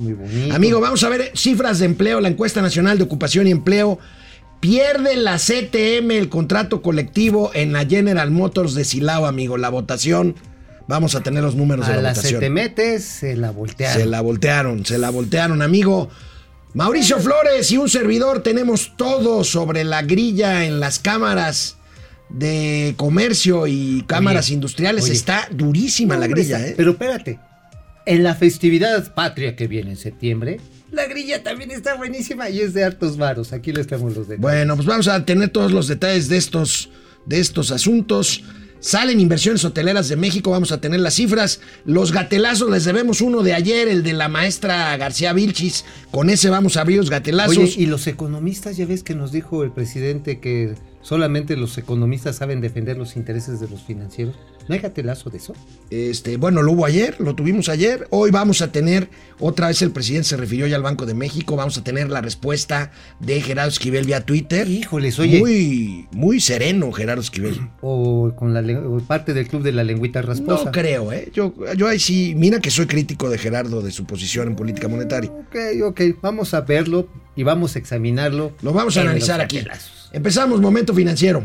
muy bonito. Amigo, vamos a ver cifras de empleo, la encuesta nacional de ocupación y empleo. Pierde la CTM el contrato colectivo en la General Motors de Silao, amigo. La votación. Vamos a tener los números a de la, la votación. se te metes, se la voltearon. Se la voltearon, se la voltearon, amigo. Mauricio Flores y un servidor tenemos todo sobre la grilla en las cámaras de comercio y cámaras Oye, industriales. oye. Está durísima la grilla, ¿eh? Pero espérate, en la festividad patria que viene en septiembre, la grilla también está buenísima y es de hartos varos. Aquí les traemos los detalles. Bueno, pues vamos a tener todos los detalles de estos, de estos asuntos. Salen inversiones hoteleras de México, vamos a tener las cifras. Los gatelazos, les debemos uno de ayer, el de la maestra García Vilchis. Con ese vamos a abrir los gatelazos. Oye, y los economistas, ya ves que nos dijo el presidente que solamente los economistas saben defender los intereses de los financieros. ¿No hay gatelazo de eso? Este, bueno, lo hubo ayer, lo tuvimos ayer. Hoy vamos a tener, otra vez el presidente se refirió ya al Banco de México. Vamos a tener la respuesta de Gerardo Esquivel vía Twitter. Híjoles, oye. Muy, muy sereno, Gerardo Esquivel. O con la o parte del club de la lengüita rasposa. No creo, ¿eh? Yo, yo ahí sí, mira que soy crítico de Gerardo, de su posición en política monetaria. Ok, ok, vamos a verlo y vamos a examinarlo. Lo vamos a analizar aquí. Empezamos, momento financiero.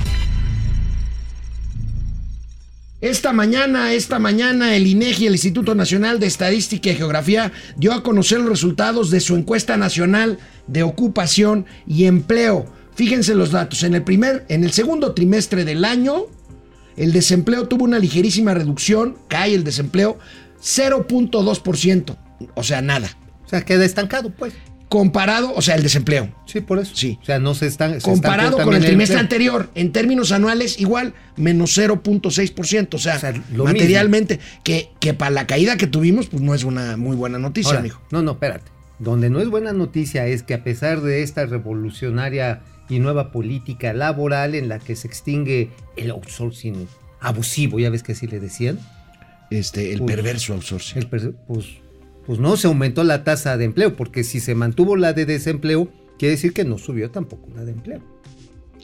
Esta mañana, esta mañana, el INEGI, el Instituto Nacional de Estadística y Geografía, dio a conocer los resultados de su encuesta nacional de ocupación y empleo. Fíjense los datos. En el primer, en el segundo trimestre del año, el desempleo tuvo una ligerísima reducción, cae el desempleo 0.2%, o sea, nada. O sea, queda estancado, pues. Comparado, o sea, el desempleo. Sí, por eso. Sí. O sea, no se están. se Comparado con el trimestre anterior, en términos anuales, igual, menos 0.6%. O sea, O sea, materialmente, que, que para la caída que tuvimos, pues no es una muy buena noticia, Ahora, amigo. No, no, espérate. Donde no es buena noticia es que a pesar de esta revolucionaria y nueva política laboral en la que se extingue el outsourcing abusivo, ya ves que así le decían, Este, el Uy. perverso outsourcing. el per- pues, pues no se aumentó la tasa de empleo, porque si se mantuvo la de desempleo, quiere decir que no subió tampoco la de empleo.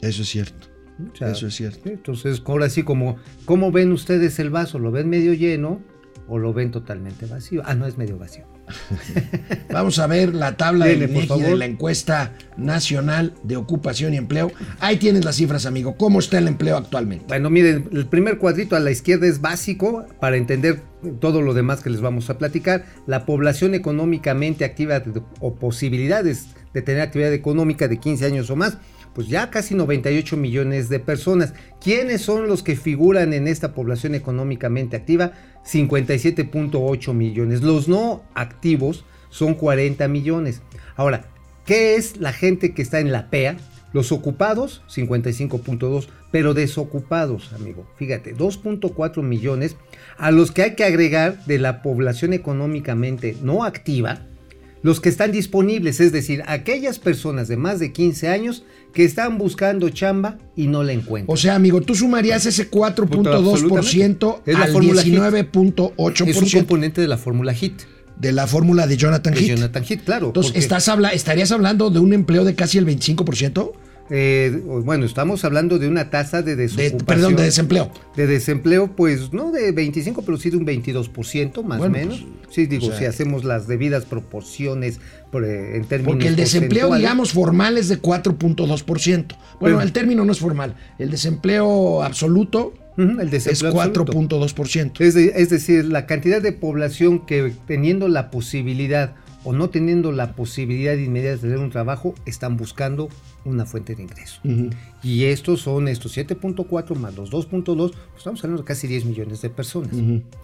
Eso es cierto. O sea, Eso es cierto. Entonces, ahora sí, como, ¿cómo ven ustedes el vaso? ¿Lo ven medio lleno o lo ven totalmente vacío? Ah, no es medio vacío. Vamos a ver la tabla Dele, INEGI de la encuesta nacional de ocupación y empleo. Ahí tienes las cifras, amigo. ¿Cómo está el empleo actualmente? Bueno, miren, el primer cuadrito a la izquierda es básico para entender todo lo demás que les vamos a platicar. La población económicamente activa de- o posibilidades de tener actividad económica de 15 años o más, pues ya casi 98 millones de personas. ¿Quiénes son los que figuran en esta población económicamente activa? 57.8 millones. Los no activos son 40 millones. Ahora, ¿qué es la gente que está en la PEA? Los ocupados, 55.2, pero desocupados, amigo. Fíjate, 2.4 millones a los que hay que agregar de la población económicamente no activa, los que están disponibles, es decir, aquellas personas de más de 15 años que están buscando chamba y no la encuentran. O sea, amigo, tú sumarías ese 4.2% Es la al fórmula HIT. 19.8% es un componente de la fórmula HIT, de la fórmula de Jonathan de Heath. Jonathan Heath, claro. Entonces, ¿estás habla ¿estarías hablando de un empleo de casi el 25%? Eh, bueno, estamos hablando de una tasa de De, desocupación. perdón, de desempleo. De desempleo, pues no de 25, pero sí de un 22%, más o Bueno, menos. pues, sí, digo, o sea- si hacemos las debidas proporciones por, eh, en términos Porque el desempleo, digamos, formal es de 4.2%. Bueno, Pero- el término no es formal. El desempleo absoluto Ujú, el es desempleo. 4.2%. Es, de- es decir, la cantidad de población que teniendo la posibilidad o no teniendo la posibilidad inmediata de tener un trabajo, están buscando una fuente de ingreso. Y estos son estos 7.4 más los 2.2, pues estamos hablando de casi 10 millones de personas.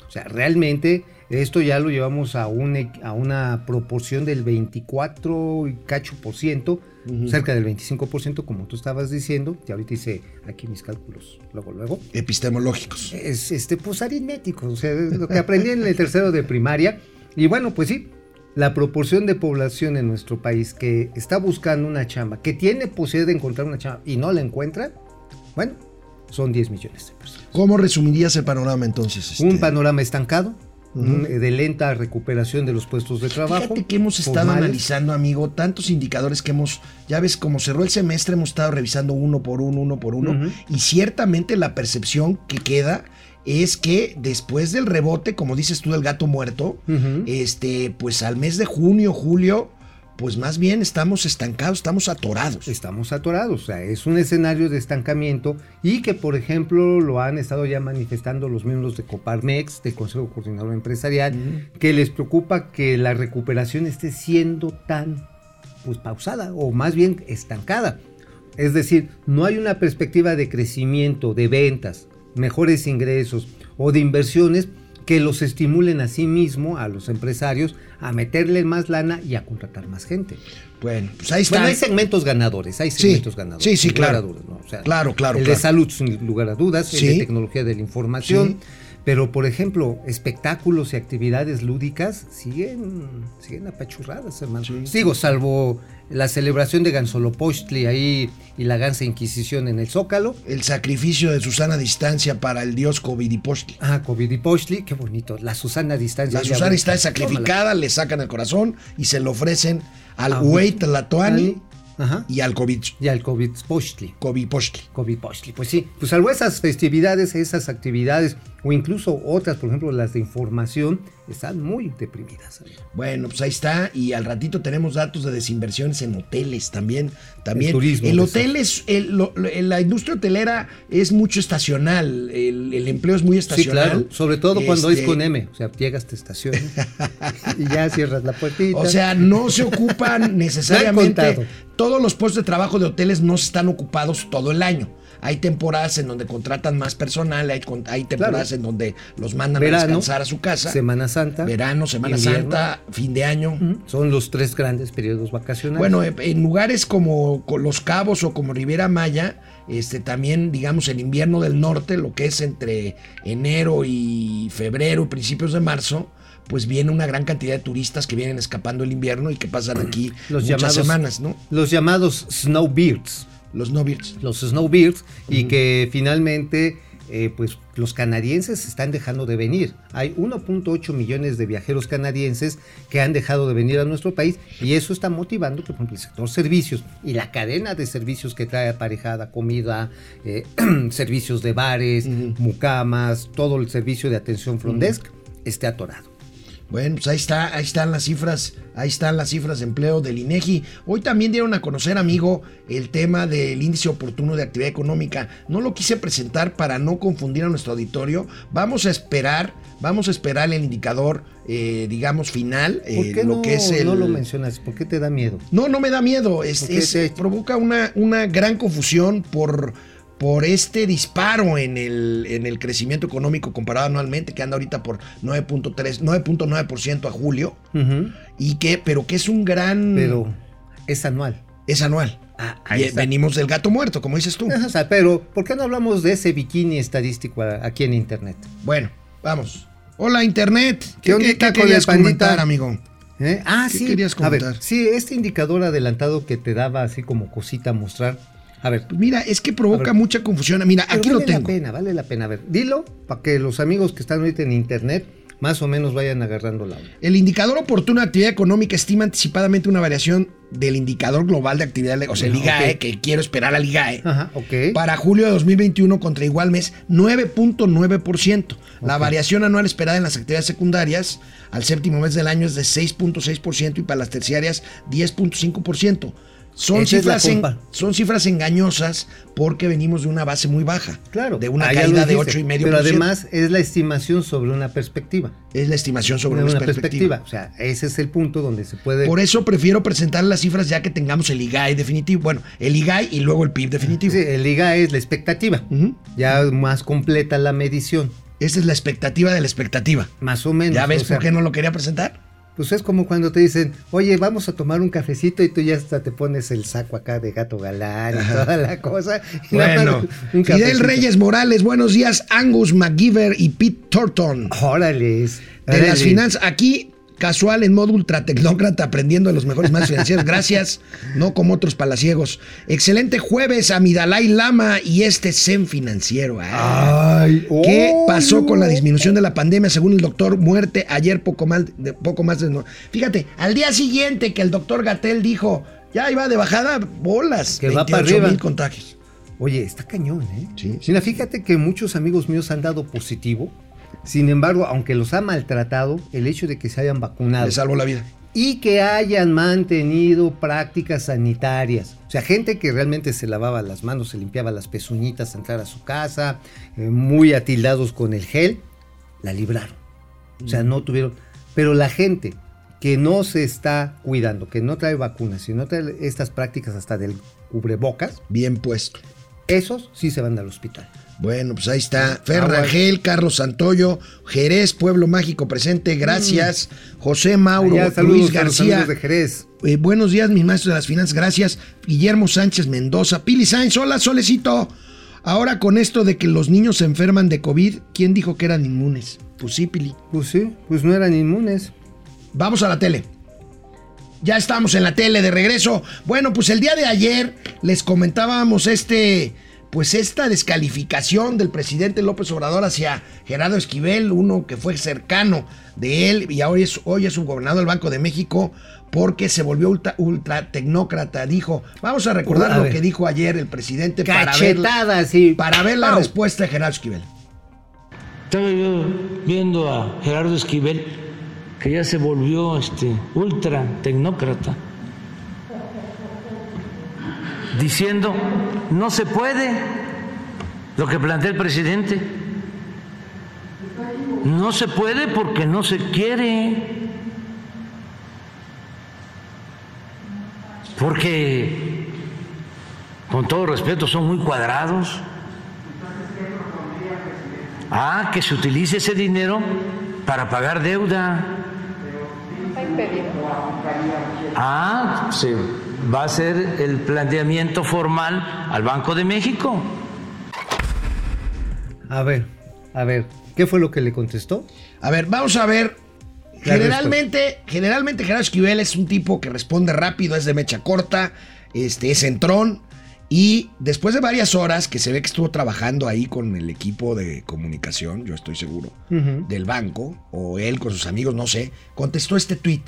O sea, realmente esto ya lo llevamos a, un, e- a una proporción del 24 y cacho por ciento, cerca del 25 por ciento, como tú estabas diciendo, y ahorita hice aquí mis cálculos, luego, luego. Epistemológicos. Es este, pues aritmético, o sea, es lo que aprendí en el tercero de primaria. Y bueno, pues sí, la proporción de población en nuestro país que está buscando una chamba, que tiene posibilidad de encontrar una chamba y no la encuentra, bueno, son 10 millones de personas. ¿Cómo resumirías el panorama entonces? este? Un panorama estancado, un- de lenta recuperación de los puestos de trabajo. Fíjate que hemos estado formales. analizando, amigo, tantos indicadores que hemos, ya ves, como cerró el semestre, hemos estado revisando uno por uno, uno por uno, y ciertamente la percepción que queda es que después del rebote, como dices tú del gato muerto, este, pues al mes de junio, julio, pues más bien estamos estancados, estamos atorados. Estamos atorados, o sea, es un escenario de estancamiento y que, por ejemplo, lo han estado ya manifestando los miembros de Coparmex, del Consejo Coordinador Empresarial, que les preocupa que la recuperación esté siendo tan pues, pausada o más bien estancada. Es decir, no hay una perspectiva de crecimiento, de ventas, mejores ingresos o de inversiones que los estimulen a sí mismo, a los empresarios, a meterle más lana y a contratar más gente. Bueno, pues ahí está. Bueno, hay segmentos ganadores, hay Sí, segmentos ganadores. sí, sí, claro. dudas, ¿no? O sea, Claro, claro, El claro. de salud, sin lugar a dudas, Sí. el de tecnología de la información. Sí. Pero, por ejemplo, espectáculos y actividades lúdicas siguen, siguen apachurradas, hermano. Digo, salvo la celebración de Gansolopostli ahí y la Gansa Inquisición en el Zócalo. El sacrificio de Susana Distancia para el dios Covidipochtli. Ah, Covidipochtli, qué bonito. La Susana Distancia. La Susana está sacrificada, le sacan el corazón y se lo ofrecen al Ah, Huey tómala. Tlatoani Ajá. y al Covid, Y al Covidipochtli. Covipochtli. Covipochtli. Pues sí, pues salvo esas festividades, esas actividades, o incluso otras, por ejemplo, las de información, están muy deprimidas. amigo. Bueno, pues ahí está. Y al ratito tenemos datos de desinversiones en hoteles también. También. El turismo, El hotel es. el- lo- la industria hotelera es mucho estacional. El, el empleo es muy Sí, estacional. claro, sobre todo cuando es Este, con M, o sea, llegas, te estacionas y ya cierras la puertita. O sea, no se ocupan necesariamente. Todos los puestos de trabajo de hoteles no están ocupados todo el año. Hay temporadas en donde contratan más personal, hay, hay temporadas Claro. en donde los mandan a descansar a su casa. Semana Santa, Verano, Semana invierno. Santa, fin de año. Son los tres grandes periodos vacacionales. Bueno, en lugares como co- Los Cabos o como Riviera Maya, este también, digamos, el invierno del norte, lo que es entre enero y febrero, principios de marzo, pues viene una gran cantidad de turistas que vienen escapando el invierno y que pasan aquí los muchas llamados, semanas, ¿no? Los llamados snowbeards. Los snowbirds. los snowbirds y que finalmente eh, pues los canadienses se están dejando de venir. Hay 1.8 millones de viajeros canadienses que han dejado de venir a nuestro país y eso está motivando que por ejemplo el sector servicios y la cadena de servicios que trae aparejada comida, eh, servicios de bares, mucamas, todo el servicio de atención front desk esté atorado. Bueno, pues ahí está, ahí están las cifras, ahí están las cifras de empleo del INEGI. Hoy también dieron a conocer, amigo, el tema del índice oportuno de actividad económica. No lo quise presentar para no confundir a nuestro auditorio. Vamos a esperar, vamos a esperar el indicador, eh, digamos, final, ¿Por eh, qué lo no, que es el. no lo mencionas? ¿Por qué te da miedo? No, no me da miedo. Es, ¿Por es- te- provoca una, una gran confusión por, por este disparo en el, en el crecimiento económico comparado anualmente, que anda ahorita por 9.3, 9.9% a julio, y que, pero que es un gran. Pero es anual. es anual. Ah, Y venimos del gato muerto, como dices tú. O sea, pero ¿por qué no hablamos de ese bikini estadístico aquí en internet? Bueno, vamos. Hola, Internet. ¿Qué ondita con el querías comentar, amigo? ¿Eh? Ah, ¿Qué sí. querías A ver, comentar? sí, este indicador adelantado que te daba así como cosita a mostrar. A ver, Pues mira, es que provoca ver. mucha confusión. Mira, aquí lo vale tengo. la pena, vale la pena. A ver, dilo para que los amigos que están ahorita en internet más o menos vayan agarrando la. El indicador oportuno de actividad económica estima anticipadamente una variación del indicador global de actividad, o sea, el Ah, IGAE, que quiero esperar al IGAE, Ajá, ok. para julio de 2021 contra igual mes, 9.9%. La Ok. variación anual esperada en las actividades secundarias al séptimo mes del año es de 6.6% y para las terciarias 10.5%. Son Esa cifras, en- son cifras engañosas porque venimos de una base muy baja. Claro. De una caída de dijiste, 8,5%. Pero además es la estimación sobre una perspectiva. es la estimación sobre una, una perspectiva. perspectiva. O sea, ese es el punto donde se puede. Por eso prefiero presentar las cifras ya que tengamos el IGAE definitivo. Bueno, el IGAE y luego el PIB definitivo. Sí, el IGA es la expectativa. Ujú. Ya más completa la medición. Esa es la expectativa de la expectativa. Más o menos. ¿Ya ves o sea, por qué no lo quería presentar? Pues es como cuando te dicen, oye, vamos a tomar un cafecito y tú ya hasta te pones el saco acá de gato galán y toda la cosa. y Bueno, Fidel. Reyes Morales, buenos días. Angus McGiver y Pete Thornton. Órale. De las finanzas, aquí casual en modo ultra tecnócrata aprendiendo de los mejores más financieros. Gracias, no como otros palaciegos. Excelente jueves a mi Dalai Lama y este Zen financiero. Ay, ¿Qué oh, pasó con la disminución de la pandemia según el doctor Muerte ayer poco más de, poco más de no- Fíjate, al día siguiente que el doctor Gatel dijo, ya iba de bajada, bolas, Que va para 28 mil arriba. contagios. Oye, está cañón, ¿eh? Sí. Mira, fíjate que muchos amigos míos han dado positivo. Sin embargo, aunque los ha maltratado, el hecho de que se hayan vacunado Le salvó la vida. y que hayan mantenido prácticas sanitarias. O sea, gente que realmente se lavaba las manos, se limpiaba las pezuñitas al entrar a su casa, eh, muy atildados con el gel, la libraron. O sea, no tuvieron... Pero la gente que no se está cuidando, que no trae vacunas y no trae estas prácticas hasta del cubrebocas, Bien puesto. esos sí se van al hospital. Bueno, pues ahí está. Fer Ah. Rangel, Carlos Santoyo, Jerez, Pueblo Mágico presente. Gracias. José Mauro, Allá, saludos Luis García. de Jerez. Eh, buenos días, mis maestros de las finanzas. Gracias. Guillermo Sánchez Mendoza. Pili Sainz. Hola, Solecito. Ahora con esto de que los niños se enferman de COVID, ¿quién dijo que eran inmunes? Pues sí, Pili. Pues sí, pues no eran inmunes. Vamos a la tele. Ya estamos en la tele de regreso. Bueno, pues el día de ayer les comentábamos este, pues esta descalificación del presidente López Obrador hacia Gerardo Esquivel, uno que fue cercano de él y hoy es, hoy es subgobernador del Banco de México porque se volvió ultra, ultra tecnócrata. Dijo, vamos a recordar A lo que dijo ayer el presidente para ver, Cachetada, sí. para ver la Pau. respuesta de Gerardo Esquivel. Estaba yo viendo a Gerardo Esquivel, que ya se volvió este ultra tecnócrata, diciendo no se puede lo que plantea el presidente. No se puede porque no se quiere. Porque, con todo respeto, son muy cuadrados. Ah, que se utilice ese dinero para pagar deuda. Ah, se va a hacer el planteamiento formal al Banco de México. A ver, a ver, ¿qué fue lo que le contestó? A ver, vamos a ver. Generalmente, generalmente Gerardo Esquivel es un tipo que responde rápido, es de mecha corta, este, es entrón. Y después de varias horas que se ve que estuvo trabajando ahí con el equipo de comunicación, yo estoy seguro, del banco, o él con sus amigos, no sé, contestó este tweet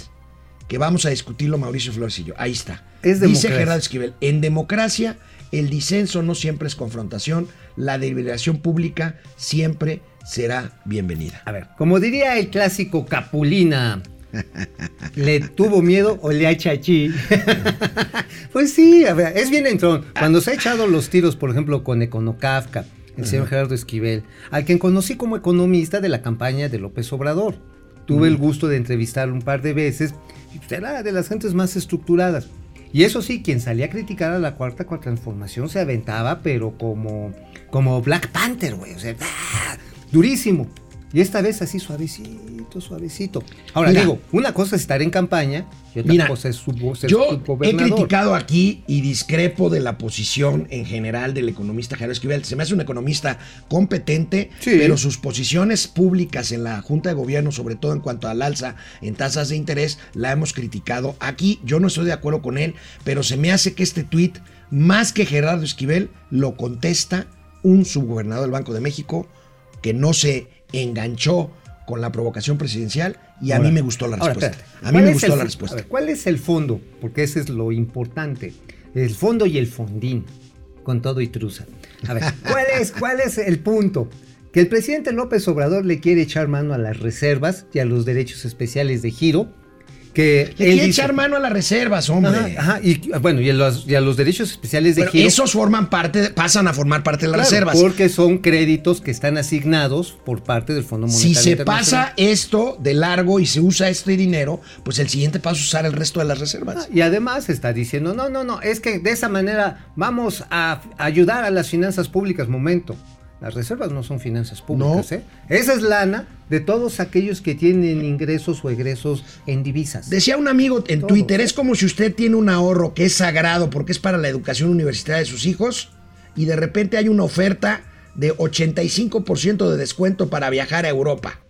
que vamos a discutirlo Mauricio Flores y yo. Ahí está. Es Dice. Gerardo Esquivel, en democracia el disenso no siempre es confrontación, la deliberación pública siempre será bienvenida. A ver, como diría el clásico Capulina, ¿le tuvo miedo o le ha chachi? pues sí, a ver, es bien entrón. Cuando se ha echado los tiros, por ejemplo, con Econocafca, el señor Gerardo Esquivel, al quien conocí como economista de la campaña de López Obrador. Tuve el gusto de entrevistarlo un par de veces y pues era de las gentes más estructuradas. Y eso sí, quien salía a criticar a la cuarta transformación se aventaba, pero como, como Black Panther, güey. O sea, ¡ah! durísimo. Y esta vez así suavecito, suavecito. Ahora Mira. digo, una cosa es estar en campaña y otra Mira, cosa es su, ser Yo he criticado aquí y discrepo de la posición en general del economista Gerardo Esquivel. Se me hace un economista competente, Sí. pero sus posiciones públicas en la Junta de Gobierno, sobre todo en cuanto al alza en tasas de interés, la hemos criticado. Aquí yo no estoy de acuerdo con él, pero se me hace que este tuit, más que Gerardo Esquivel, lo contesta un subgobernador del Banco de México que no se enganchó con la provocación presidencial y a Ahora, mí me gustó la ahora, respuesta. espérate. a mí ¿Cuál me gustó el la respuesta. ver, ¿Cuál es el fondo? Porque ese es lo importante. El fondo y el fondín, con todo y truza. A ver, ¿cuál es, cuál es el punto? Que el presidente López Obrador le quiere echar mano a las reservas y a los derechos especiales de giro. Que Le él quiere dice- echar mano a las reservas, hombre. Ajá, ajá, y bueno, y a los, y a los derechos especiales de Pero giro. esos forman parte, pasan a formar parte de las Claro, reservas. Porque son créditos que están asignados por parte del Fondo Monetario Si se pasa esto de largo y se usa este dinero, pues el siguiente paso es usar el resto de las reservas. Ah, Y además está diciendo, no, no, no, es que de esa manera vamos a ayudar a las finanzas públicas. Momento, las reservas no son finanzas públicas, No. ¿eh? Esa es lana de todos aquellos que tienen ingresos o egresos en divisas. Decía un amigo en. Twitter, es como si usted tiene un ahorro que es sagrado porque es para la educación universitaria de sus hijos y de repente hay una oferta de 85% de descuento para viajar a Europa.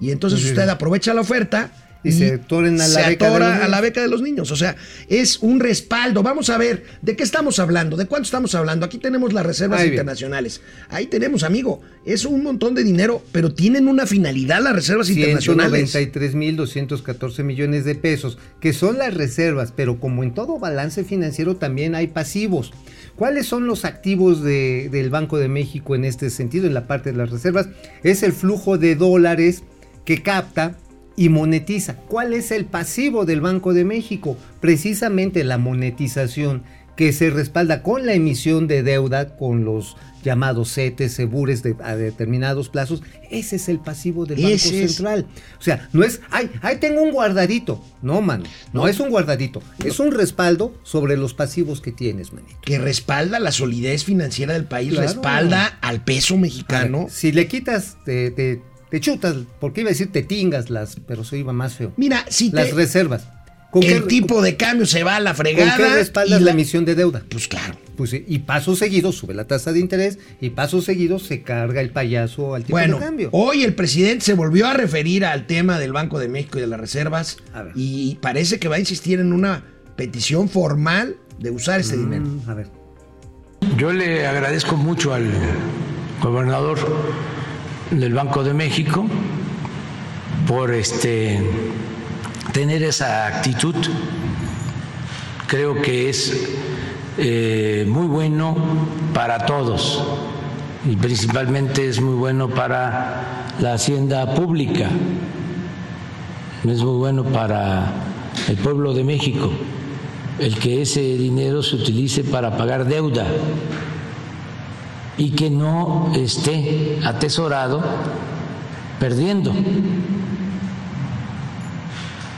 Y entonces Sí. usted aprovecha la oferta Y se atoren a la se beca de atora los a la niños. beca de los niños. O sea, es un respaldo. Vamos a ver, ¿de qué estamos hablando? ¿De cuánto estamos hablando? Aquí tenemos las reservas Ahí bien. internacionales. Ahí tenemos, amigo. Es un montón de dinero, pero tienen una finalidad las reservas internacionales. 193.214 millones de pesos, que son las reservas, pero como en todo balance financiero también hay pasivos. ¿Cuáles son los activos de- del Banco de México en este sentido, en la parte de las reservas? Es el flujo de dólares que capta y monetiza. ¿Cuál es el pasivo del Banco de México? Precisamente la monetización que se respalda con la emisión de deuda con los llamados CETES, segures de, a determinados plazos. Ese es el pasivo del Banco Ese es. Central. O sea, no es, ay, ahí tengo un guardadito. No, mano, no, No. es un guardadito. Es un respaldo sobre los pasivos que tienes, manito. Que respalda la solidez financiera del país, Claro. respalda al peso ver, mexicano. si le quitas, te, te- te chutas, porque iba a decir te tingas las, pero eso iba más feo. Mira, si te- Las reservas. ¿Con el qué- tipo de cambio se va a la ¿Con fregada. qué respaldas y la emisión de deuda? Pues claro. Pues y paso seguido sube la tasa de interés y paso seguido se carga el payaso al tipo Bueno, de cambio. hoy el presidente se volvió a referir al tema del Banco de México y de las reservas A ver. y parece que va a insistir en una petición formal de usar ese dinero. Mm, a ver. Yo le agradezco mucho al gobernador del Banco de México por este tener esa actitud. Creo que es eh, muy bueno para todos y principalmente es muy bueno para la hacienda pública. Es muy bueno para el pueblo de México el que ese dinero se utilice para pagar deuda y que no esté atesorado perdiendo.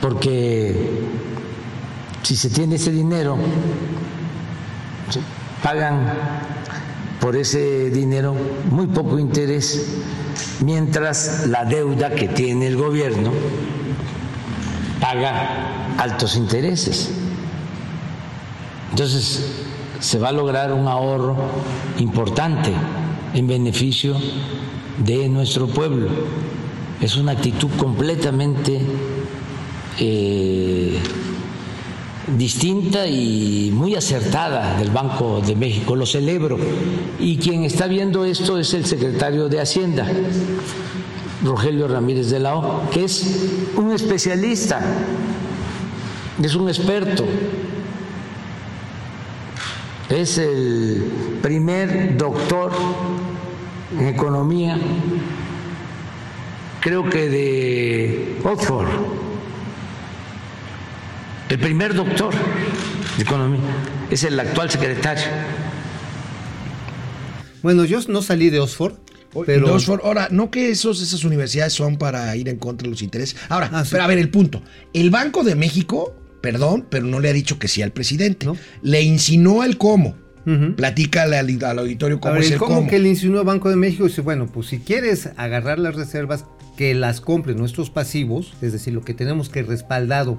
Porque si se tiene ese dinero, pagan por ese dinero muy poco interés, mientras la deuda que tiene el gobierno paga altos intereses. Entonces, se va a lograr un ahorro importante en beneficio de nuestro pueblo. Es una actitud completamente eh, distinta y muy acertada del Banco de México. Lo celebro. Y quien está viendo esto es el secretario de Hacienda, Rogelio Ramírez de la O, que es un especialista, es un experto es el primer doctor en economía, creo que de Oxford, el primer doctor de economía, es el actual secretario. Bueno, yo no salí de Oxford, Pero, pero ahora, no que esos, esas universidades son para ir en contra de los intereses. Ahora, Ah, sí. pero a ver, el punto. El Banco de México, perdón, pero no le ha dicho que sí al presidente. No. Le insinuó el cómo. Ujú. Platícale al, al auditorio A cómo ver, es el ¿cómo cómo. que le insinuó Banco de México? Dice, bueno, pues si quieres agarrar las reservas, que las compre nuestros pasivos, es decir, lo que tenemos que respaldado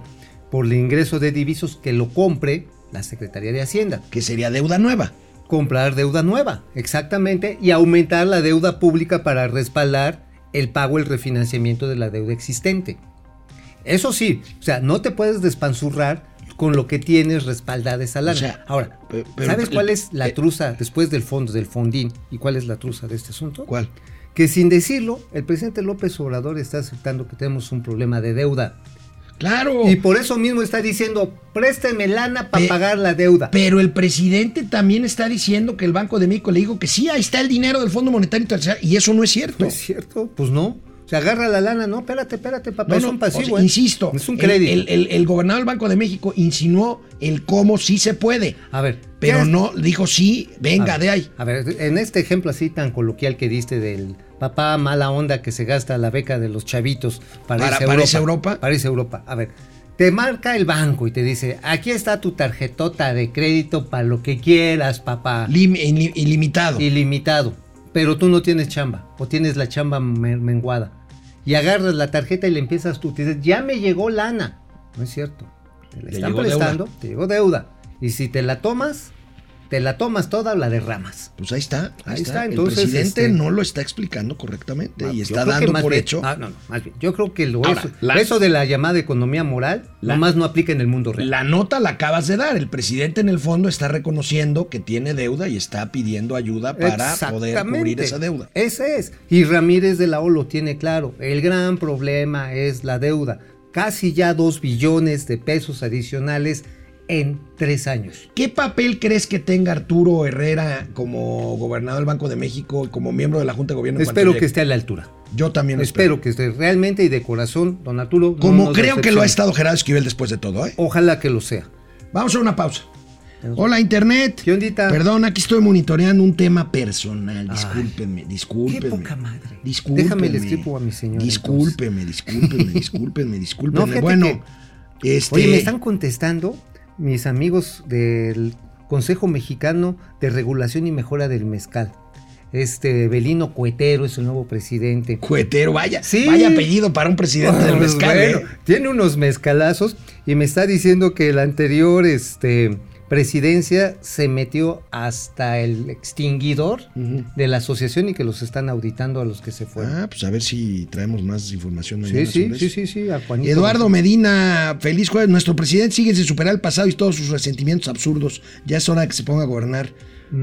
por el ingreso de divisos, que lo compre la Secretaría de Hacienda. Que sería deuda nueva. Comprar deuda nueva, exactamente, y aumentar la deuda pública para respaldar el pago, el refinanciamiento de la deuda existente. Eso sí, o sea, no te puedes despanzurrar con lo que tienes respaldada esa lana. O sea, Ahora, pero- ¿sabes cuál es la eh, truza después del fondo, del fondín? ¿Y cuál es la truza de este asunto? ¿Cuál? Que sin decirlo, el presidente López Obrador está aceptando que tenemos un problema de deuda. Claro. Y por eso mismo está diciendo, présteme lana para pagar la deuda. Pero el presidente también está diciendo que el Banco de México le dijo que sí, ahí está el dinero del Fondo Monetario Internacional. Y eso no es cierto. ¿No es cierto? Pues no. Se agarra la lana, no, espérate, espérate, papá, No, es no, un o pasivo. sea, ¿eh? Insisto, Es un crédito. El, el- el gobernador del Banco de México insinuó el cómo sí se puede, a ver, pero no dijo sí, venga de ahí. A ver, en este ejemplo así tan coloquial que diste del papá mala onda que se gasta la beca de los chavitos para, Para- irse para Europa, Europa. Para irse Europa. A ver, te marca el banco y te dice, aquí está tu tarjetota de crédito para lo que quieras, papá. Lim- ili- ilimitado. ilimitado, pero tú no tienes chamba o tienes la chamba men- menguada y agarras la tarjeta y le empiezas tú, te dices, ya me llegó lana. No es cierto. Te la Te están prestando, te llegó deuda. Y si te la tomas, te la tomas toda o la derramas. Pues ahí está, ahí, Ahí está. está, entonces, el presidente este- no lo está explicando correctamente Ah, y está dando por bien- hecho. ah, no, no, más bien. Yo creo que lo Ahora, eso, la- eso de la llamada economía moral, La- nomás no aplica en el mundo real. La nota la acabas de dar. El presidente en el fondo está reconociendo que tiene deuda y está pidiendo ayuda para poder cubrir esa deuda. Ese es. Y Ramírez de la O lo tiene claro. El gran problema es la deuda. Casi ya dos billones de pesos adicionales en tres años. ¿Qué papel crees que tenga Arturo Herrera como gobernador del Banco de México y como miembro de la Junta de Gobierno? Espero llegue? que esté a la altura. Yo también Espero que esté realmente y de corazón, don Arturo. Como creo que lo ha estado Gerardo Esquivel después de todo, ¿eh? Ojalá que lo sea. Vamos a una pausa. Hola, Internet. ¿Qué ondita? Perdón, aquí estoy monitoreando un tema personal. Discúlpenme, discúlpenme. qué poca madre. Discúlpenme. Déjame le escribo a mi señora, Discúlpeme, discúlpenme, discúlpenme, discúlpenme. No, bueno, este. Oye, me están contestando mis amigos del Consejo Mexicano de Regulación y Mejora del Mezcal. Este Belino Cuetero es el nuevo presidente. Cuetero, vaya. Sí. Vaya apellido para un presidente del Pues mezcal. bueno, ¿eh? tiene unos mezcalazos y me está diciendo que la anterior este, presidencia se metió hasta el extinguidor de la asociación y que los están auditando a los que se fueron. Ah, pues a ver si traemos más información sí, mañana sí, sobre sí, eso. sí, sí, a Juanito. Eduardo Medina, feliz jueves. Nuestro presidente sigue sin superar el pasado y todos sus resentimientos absurdos. Ya es hora de que se ponga a gobernar.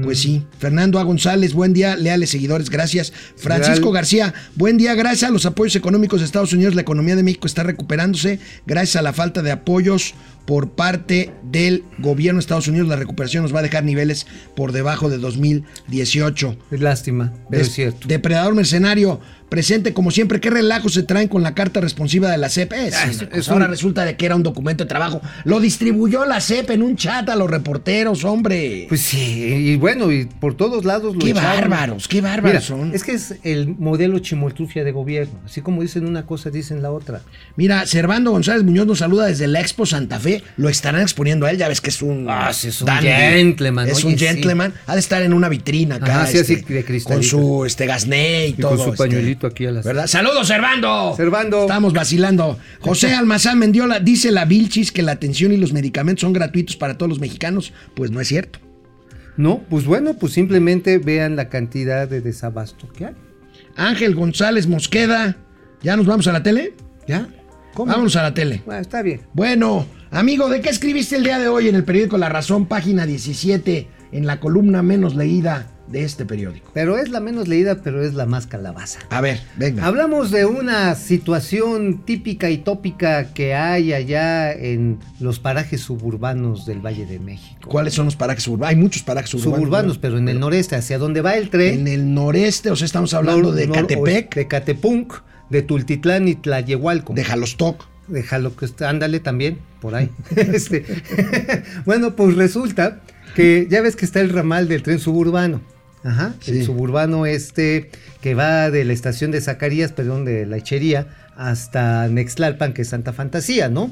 Pues sí. Fernando A. González, buen día. Leales seguidores, gracias. Francisco. García, buen día. Gracias a los apoyos económicos de Estados Unidos, la economía de México está recuperándose. Gracias a la falta de apoyos por parte del gobierno de Estados Unidos, la recuperación nos va a dejar niveles por debajo de 2018. Es lástima, pero Des- es cierto. Depredador mercenario, presente como siempre. ¿Qué relajo se traen con la carta responsiva de la CEP? Es Ah, es- cosa. es Ahora un- resulta de que era un documento de trabajo. Lo distribuyó la CEP en un chat a los reporteros, hombre. Pues sí, y bueno, y por todos lados lo qué echaron. bárbaros, qué bárbaros Mira, son. es que es el modelo chimoltrufia de gobierno. Así como dicen una cosa, dicen la otra. Mira, Servando González Muñoz nos saluda desde la Expo Santa Fe. Lo estarán exponiendo a él, ya ves que es un. Ah, sí, es un dandy. gentleman, Es oye, un sí. gentleman. Ha de estar en una vitrina acá. Ajá, sí, este, de. Con su este, gasné y, Y todo. con su este, pañuelito aquí a las... ¿Verdad? ¡Saludos, Servando! Servando. Estamos vacilando. José Almazán Mendiola dice la Vilchis que la atención y los medicamentos son gratuitos para todos los mexicanos. Pues no es cierto. No, pues bueno, pues simplemente vean la cantidad de desabasto que hay. Ángel González Mosqueda. ¿Ya nos vamos a la tele? ¿Ya? ¿Cómo? Vámonos a la tele. Bueno, está bien. Bueno, amigo, ¿de qué escribiste el día de hoy en el periódico La Razón, página 17, en la columna menos leída de este periódico? Pero es la menos leída, pero es la más calabaza. A ver, venga. Hablamos de una situación típica y tópica que hay allá en los parajes suburbanos del Valle de México. ¿Cuáles son los parajes suburbanos? Hay muchos parajes suburbanos. Suburbanos, ¿no? pero en el noreste, hacia donde va el tren. En el noreste, o sea, estamos hablando nor- de nor- Catepec, De Catepunk, de Tultitlán y Tlayehualco. de Jalostoc. Déjalo que está, ándale también, por ahí. Este, bueno, pues resulta que ya ves que está el ramal del tren suburbano. Ajá. Sí. El suburbano este que va de la estación de Zacarías, perdón, de la Hechería, hasta Nextlalpan, que es Santa Fantasía, ¿no?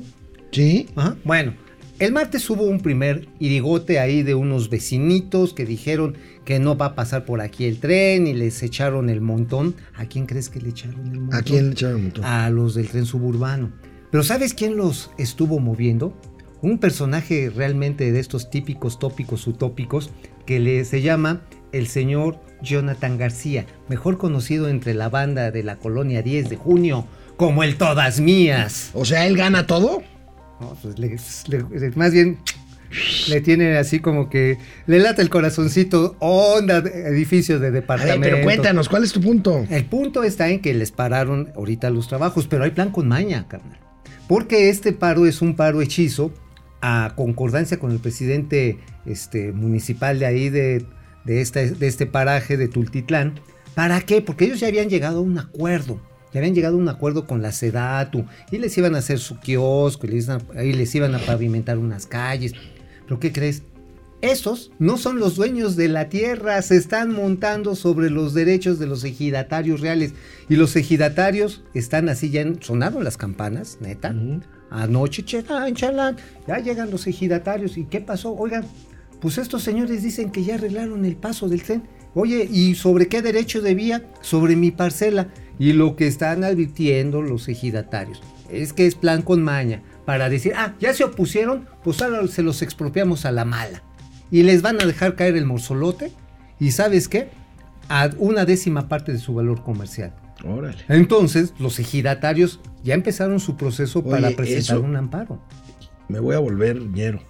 Sí. Ajá. Bueno, el martes hubo un primer irigote ahí de unos vecinitos que dijeron que no va a pasar por aquí el tren y les echaron el montón. ¿A quién crees que le echaron el montón? ¿A quién le echaron un montón? a los del tren suburbano. Pero ¿sabes quién los estuvo moviendo? Un personaje realmente de estos típicos tópicos utópicos que le, se llama el señor Jonathan García, mejor conocido entre la banda de la colonia 10 de junio como el Todas Mías. O sea, él gana todo. No, pues le- le- más bien le tiene así como que le lata el corazoncito, onda, de edificio de A ver, departamento. pero cuéntanos, ¿cuál es tu punto? El punto está en que les pararon ahorita los trabajos, pero hay plan con maña, carnal. Porque este paro es un paro hechizo a concordancia con el presidente este, municipal de ahí de, este paraje de Tultitlán. ¿Para qué? Porque ellos ya habían llegado a un acuerdo. Ya habían llegado a un acuerdo con la Sedatu y les iban a hacer su kiosco y les, y les iban a pavimentar unas calles. ¿Pero qué crees? Esos no son los dueños de la tierra, se están montando sobre los derechos de los ejidatarios reales. Y los ejidatarios están así, ya en- sonaron las campanas, neta. Anoche, chalán, chalán, ya llegan los ejidatarios. ¿Y qué pasó? Oigan, pues estos señores dicen que ya arreglaron el paso del tren. Oye, ¿y sobre qué derecho de vía? Sobre mi parcela. Y lo que están advirtiendo los ejidatarios es que es plan con maña para decir, ah, ya se opusieron, pues ahora se los expropiamos a la mala. Y les van a dejar caer el morzolote y sabes qué, a una décima parte de su valor comercial. Órale. Entonces, los ejidatarios ya empezaron su proceso para presentar eso- un amparo. Me voy a volver ñero.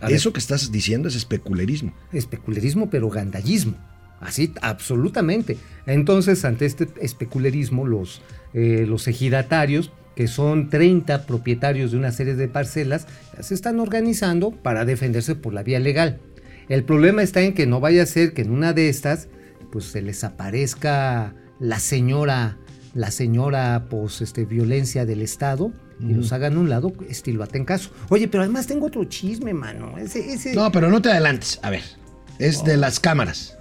A ver. Eso que estás diciendo es especulerismo. especulerismo, pero gandallismo. Así, absolutamente. Entonces, ante este especulerismo, los, eh, los ejidatarios, que son 30 propietarios de una serie de parcelas, se están organizando para defenderse por la vía legal. El problema está en que no vaya a ser que en una de estas, pues se les aparezca la señora, la señora, pues, este, violencia del Estado y los hagan a un lado, estilo atencaso. Oye, pero además tengo otro chisme, mano. Ese, ese... No, pero no te adelantes. A ver. Es de las cámaras.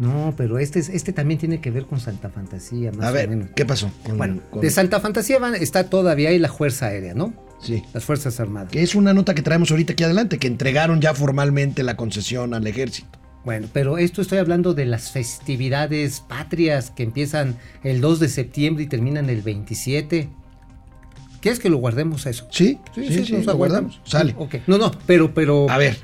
No, pero este, es- este también tiene que ver con Santa Fantasía, más A o ver, menos. ¿qué pasó? Con- Bueno, con- de Santa Fantasía van- está todavía ahí la Fuerza Aérea, ¿no? Sí. Las Fuerzas Armadas. Que es una nota que traemos ahorita aquí adelante, que entregaron ya formalmente la concesión al ejército. Bueno, pero esto estoy hablando de las festividades patrias que empiezan el 2 de septiembre y terminan el 27. ¿Quieres que lo guardemos eso? Sí, sí, sí, nos lo guardamos. Sale. Ok. No, no, pero, pero. A ver,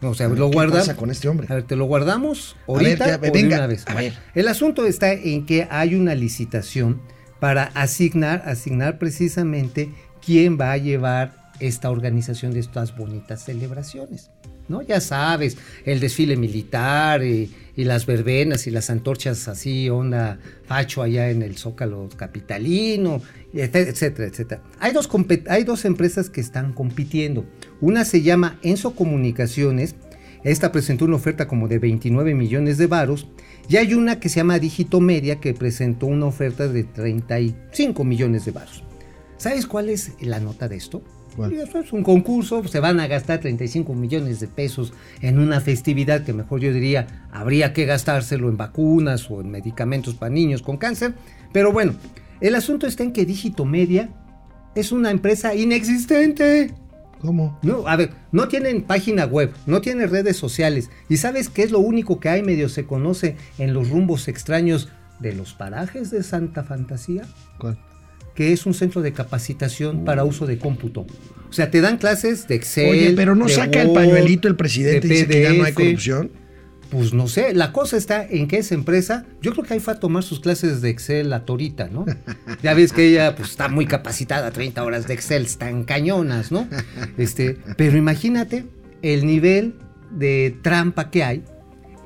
O sea, ver, lo ¿qué guardamos. pasa con este hombre? A ver, ¿te lo guardamos A ver, ahorita te- o de venga, una vez? a ver. El asunto está en que hay una licitación para asignar, asignar precisamente quién va a llevar esta organización de estas bonitas celebraciones. ¿No? Ya sabes, el desfile militar y, las verbenas y las antorchas así, onda facho allá en el Zócalo capitalino, etc- etcétera, etcétera. Hay dos, hay dos empresas que están compitiendo. Una se llama Enso Comunicaciones, esta presentó una oferta como de 29 millones de varos. Y hay una que se llama Digito Media que presentó una oferta de 35 millones de varos. ¿Sabes cuál es la nota de esto? Un concurso, se van a gastar 35 millones de pesos en una festividad que mejor yo diría habría que gastárselo en vacunas o en medicamentos para niños con cáncer. Pero bueno, el asunto está en que Digito Media es una empresa inexistente. ¿Cómo? No, a ver, no tienen página web, no tienen redes sociales. ¿Y sabes qué es lo único que hay medio se conoce en los rumbos extraños de los parajes de Santa Fantasía? ¿Cuál? Que es un centro de capacitación para uso de cómputo. O sea, te dan clases de Excel. Oye, pero no saca el pañuelito el presidente y dice que ya no hay corrupción. Pues no sé, la cosa está en que esa empresa, yo creo que ahí fue a tomar sus clases de Excel a Torita, ¿no? Ya ves que ella pues está muy capacitada, 30 horas de Excel, están cañonas, ¿no? Este, pero imagínate el nivel de trampa que hay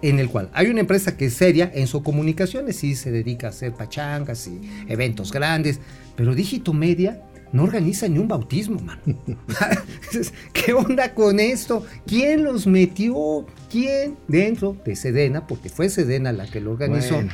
en el cual hay una empresa que es seria en su comunicaciones, sí se dedica a hacer pachangas y eventos grandes, pero Dígito Media no organiza ni un bautismo, man. ¿Qué onda con esto? ¿Quién los metió? ¿Quién dentro de Sedena? Porque fue Sedena la que lo organizó. Bueno,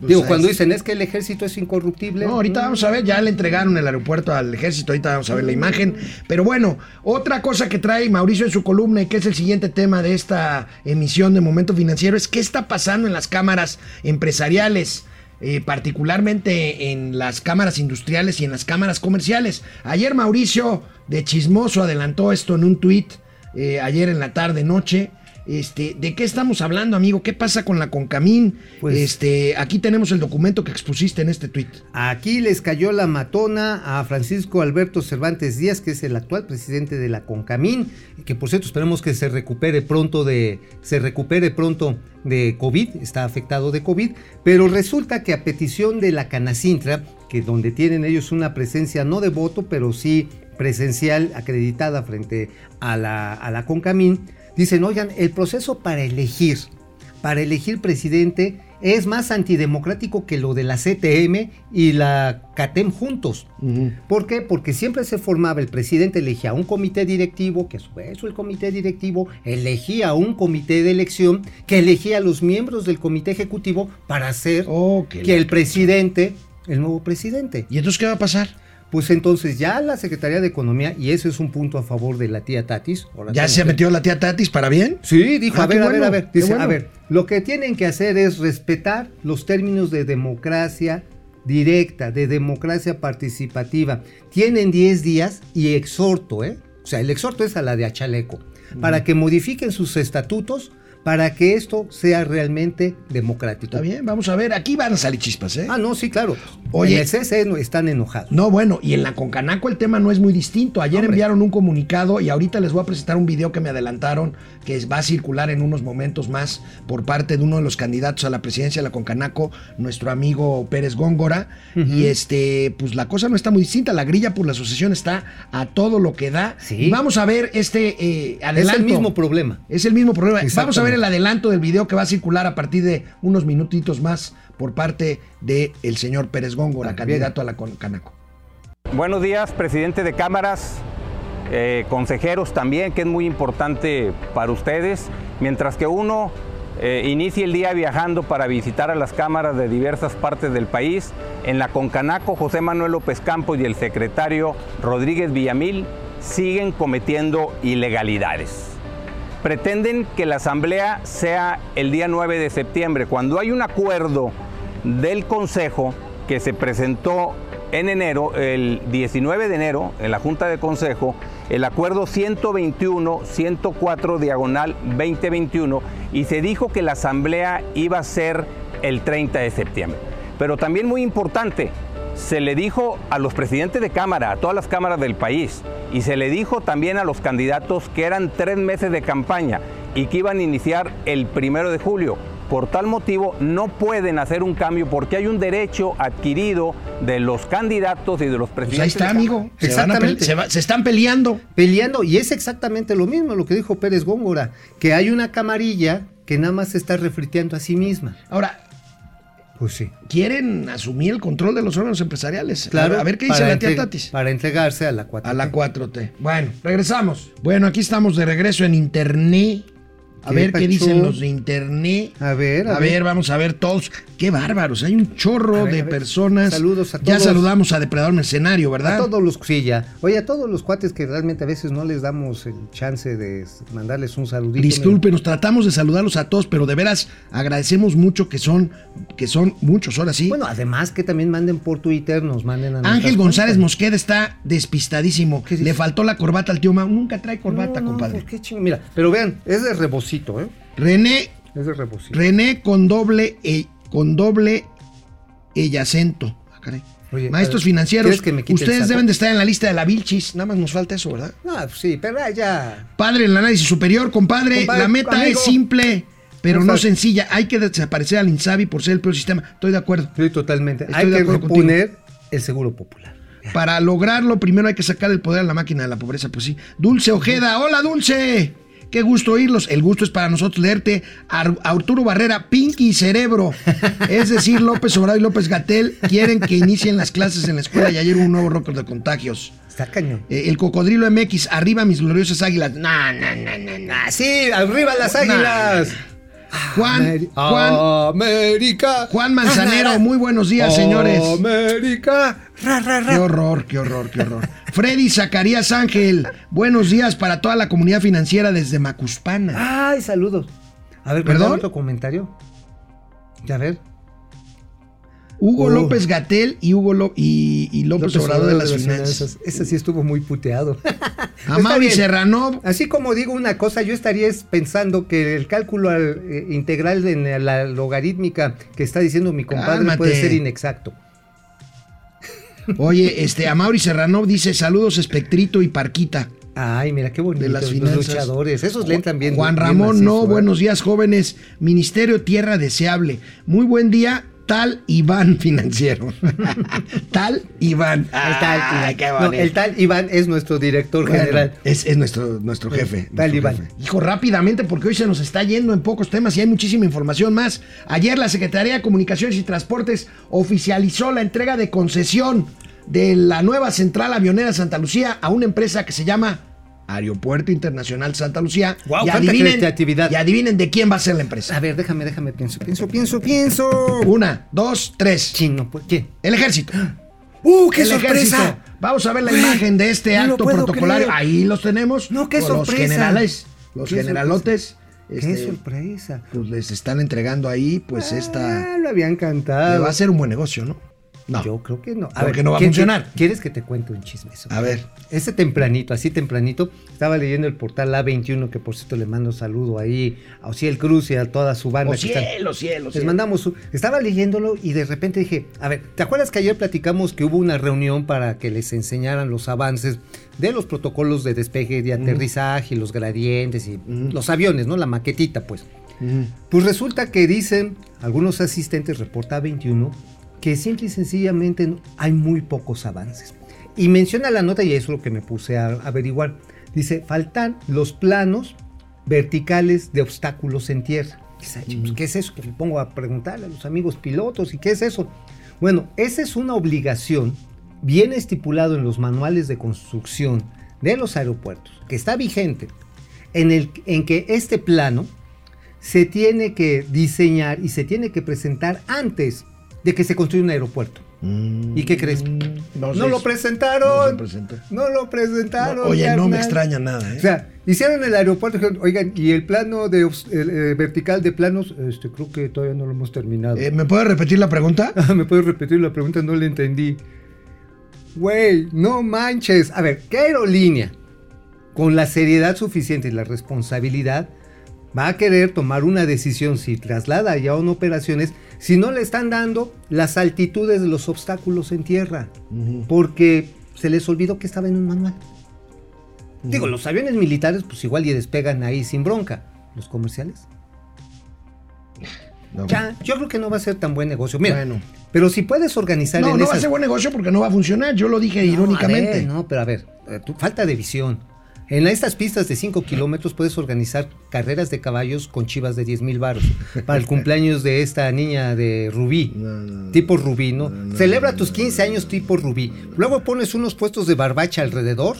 pues, Digo, cuando dicen es que el ejército es incorruptible. No, ahorita vamos a ver, ya le entregaron el aeropuerto al ejército, ahorita vamos a ver la imagen. Pero bueno, otra cosa que trae Mauricio en su columna y que es el siguiente tema de esta emisión de Momento Financiero es qué está pasando en las cámaras empresariales. eh, particularmente en las cámaras industriales y en las cámaras comerciales. Ayer Mauricio de Chismoso adelantó esto en un tuit, eh, ayer en la tarde noche. Este, ¿De qué estamos hablando, amigo? ¿Qué pasa con la Concamín? Pues- este, aquí tenemos el documento que expusiste en este tuit. Aquí les cayó la matona a Francisco Alberto Cervantes Díaz, que es el actual presidente de la Concamín, que por cierto esperemos que se recupere pronto de se recupere pronto de COVID, está afectado de COVID, pero resulta que a petición de la Canacintra, que donde tienen ellos una presencia no de voto, pero sí presencial acreditada frente a la, a la Concamín, dicen, oigan, el proceso para elegir para elegir presidente es más antidemocrático que lo de la CTM y la CATEM juntos. ¿Por qué? Porque siempre se formaba, el presidente elegía un comité directivo, que a su vez el comité directivo elegía un comité de elección, que elegía a los miembros del comité ejecutivo para hacer Oh, que el presidente, el nuevo presidente. ¿Y entonces qué va a pasar? Pues entonces ya la Secretaría de Economía, y ese es un punto a favor de la tía Tatis. ¿Ya tengo se metió la tía Tatis para bien? Sí, dijo, Ah, a ver, a ver, a ver. Dice, bueno. a ver, lo que tienen que hacer es respetar los términos de democracia directa, de democracia participativa. Tienen 10 días y exhorto, ¿eh? O sea, el exhorto es a la de Achaleco, para que modifiquen sus estatutos para que esto sea realmente democrático. Está bien, vamos a ver. Aquí van a salir chispas, ¿eh? Ah, no, sí, claro. Oye. en el no- están enojados. No, bueno, y en la Concanaco el tema no es muy distinto. Ayer Hombre. enviaron un comunicado y ahorita les voy a presentar un video que me adelantaron que va a circular en unos momentos más por parte de uno de los candidatos a la presidencia de la Concanaco, nuestro amigo Pérez Góngora. Y este, pues la cosa no está muy distinta. La grilla por la asociación está a todo lo que da. Sí. Y vamos a ver este eh, adelanto. Es el mismo problema. Es el mismo problema. Vamos a ver El adelanto del video que va a circular a partir de unos minutitos más por parte del el señor Pérez Góngora, Ah, candidato a la Concanaco. Buenos días, presidente de cámaras, eh, consejeros también, que es muy importante para ustedes. Mientras que uno eh, inicie el día viajando para visitar a las cámaras de diversas partes del país, en la Concanaco José Manuel López Campos y el secretario Rodríguez Villamil siguen cometiendo ilegalidades pretenden que la asamblea sea el día 9 de septiembre, cuando hay un acuerdo del Consejo que se presentó en enero, el 19 de enero, en la Junta de Consejo, el acuerdo 121-104 diagonal 2021, y se dijo que la asamblea iba a ser el 30 de septiembre. Pero también muy importante, se le dijo a los presidentes de Cámara, a todas las cámaras del país, y se le dijo también a los candidatos que eran tres meses de campaña y que iban a iniciar el primero de julio. Por tal motivo no pueden hacer un cambio porque hay un derecho adquirido de los candidatos y de los Pues presidentes. ahí está, amigo. Se, Exactamente. se va- se están peleando. Peleando, y es exactamente lo mismo lo que dijo Pérez Góngora, que hay una camarilla que nada más se está refriteando a sí misma. Ahora, Pues sí. quieren asumir el control de los órganos empresariales. Claro. A ver qué dice la tía Tatis. Para entregarse a la 4. A la 4T. Bueno, regresamos. Bueno, aquí estamos de regreso en internet. A ¿Qué ver qué dicen los de internet. A ver, a a ver. ver, vamos a ver todos. Qué bárbaros. Hay un chorro ver, de personas. Saludos a Ya todos. saludamos a Depredador Mercenario, ¿verdad? A todos los, sí, ya. Oye, a todos los cuates que realmente a veces no les damos el chance de mandarles un saludito. Disculpe, nos tratamos de saludarlos a todos, pero de veras agradecemos mucho que son, que son muchos, ahora sí. Bueno, además que también manden por Twitter, nos manden a Ángel González cuentas. Mosqueda está despistadísimo. Le faltó la corbata al tío Mau. Nunca trae corbata, No, no, compadre. pues qué. Mira, pero vean, es de rebocito, ¿eh? René, Es de rebocito. René con doble e, con doble y acento. Ah, caray. Oye, Maestros financieros, ¿quieres que me el ustedes deben de estar en la lista de la Vilchis. Nada más nos falta eso, ¿verdad? Ah, pues sí, pero ya. Padre, el análisis superior, compadre. Compadre, la meta amigo. es simple, pero No no sencilla. Hay que desaparecer al Insabi por ser el peor sistema. Estoy de acuerdo. Sí, totalmente. Estoy Hay de que reponer el seguro popular. Para lograrlo, primero hay que sacar el poder a la máquina de la pobreza, pues sí. Dulce Ojeda, hola Dulce. Qué gusto oírlos. El gusto es para nosotros leerte. Ar- Arturo Barrera, Pinky Cerebro. Es decir, López Obrador y López Gatel quieren que inicien las clases en la escuela y ayer hubo un nuevo récord de contagios. Está cañón. Eh, el cocodrilo MX, arriba mis gloriosas águilas. No, no, no, no, no. Sí, arriba las águilas. Juan, Ameri- Juan, América. Juan Manzanero, muy buenos días, señores. América. Ra, ra, Qué horror, qué horror, qué horror. Freddy Zacarías Ángel, buenos días para toda la comunidad financiera desde Macuspana. Ay, saludos. A ver, ¿Perdón? ¿perdón? otro comentario? Ya a ver. Hugo Oh. López Gatel y Hugo y, y López, Obrador de las finanzas. Ese sí estuvo muy puteado. Amaury. Serrano, Así como digo una cosa, yo estaría es pensando que el cálculo al- eh, integral de la logarítmica que está diciendo mi compadre Cálmate. puede ser inexacto. oye, este Amaury Serrano dice saludos Espectrito y Parquita. Ay, mira qué bonito. De las los finanzas. luchadores. Esos le entran bien. Juan Ramón, no, buenos días jóvenes. Ministerio Tierra Deseable. Muy buen día, tal Iván financiero. tal Iván. El tal, Ay, Iván. qué No, bonito. el tal Iván es nuestro director Bueno, general. Es, es nuestro, nuestro jefe. Tal nuestro Iván. jefe. Hijo, rápidamente, porque hoy se nos está yendo en pocos temas y hay muchísima información más. Ayer la Secretaría de Comunicaciones y Transportes oficializó la entrega de concesión de la nueva central avionera Santa Lucía a una empresa que se llama Aeropuerto Internacional Santa Lucía. Guau, y, adivinen, y adivinen de quién va a ser la empresa. A ver, déjame, déjame, pienso, pienso, pienso, pienso. Una, dos, tres. Chino, pues, ¿quién? El ejército. ¡Uh, qué El sorpresa! ejército. Vamos a ver la imagen de este no acto protocolario. creer. Ahí los tenemos. No, qué Con Los sorpresa. generales, los Qué generalotes. ¡Qué este, sorpresa! pues les están entregando ahí, pues esta. Ah, lo habían cantado. va a ser un buen negocio, ¿no? No. Yo creo que no. Porque no va a ¿qué- funcionar. ¿Quieres que te cuente un chisme? eso? A ver. Ese tempranito, así tempranito, estaba leyendo el portal A21, que por cierto le mando saludo ahí a Ociel Cruz y a toda su banda. Cielo, cielo, Les mandamos. su- Estaba leyéndolo y de repente dije, a ver, ¿te acuerdas que ayer platicamos que hubo una reunión para que les enseñaran los avances de los protocolos de despegue y de aterrizaje y los gradientes y los aviones, ¿no? La maquetita, pues. Ujú. Pues resulta que dicen algunos asistentes, reporta 21, que simple y sencillamente hay muy pocos avances. Y menciona la nota, y eso es lo que me puse a averiguar. Dice, faltan los planos verticales de obstáculos en tierra. Dice, "Ay, pues, ¿Qué es eso? Que me pongo a preguntarle a los amigos pilotos, ¿y qué es eso? Bueno, esa es una obligación bien estipulado en los manuales de construcción de los aeropuertos, que está vigente, en, el, en que este plano se tiene que diseñar y se tiene que presentar antes de que se construya un aeropuerto. ¿Y qué crees? Mm, No, sé lo presentaron. No. No lo presentaron. Oye, no me extraña nada, ¿eh? O sea, hicieron el aeropuerto, oigan, y el plano de el, eh, vertical de planos, este, creo que todavía no lo hemos terminado. Eh, ¿Me puedes repetir la pregunta? ¿Me puedes repetir la pregunta? No le entendí. Güey, no manches. A ver, ¿qué aerolínea con la seriedad suficiente y la responsabilidad va a querer tomar una decisión si traslada ya no operaciones si no le están dando las altitudes de los obstáculos en tierra? Porque se les olvidó que estaba en un manual. Digo, los aviones militares pues igual y despegan ahí sin bronca. Los comerciales. No. Ya, yo creo que no va a ser tan buen negocio. Mira, Bueno. pero si puedes organizar No, en no va a ser buen negocio porque no va a funcionar. Yo lo dije No, irónicamente. ver, no, pero a ver, eh, tú- falta de visión. En estas pistas de 5 kilómetros puedes organizar carreras de caballos con chivas de 10 mil baros para el cumpleaños de esta niña de Rubí, tipo Rubí, ¿no? Celebra tus 15 años tipo Rubí. Luego pones unos puestos de barbacha alrededor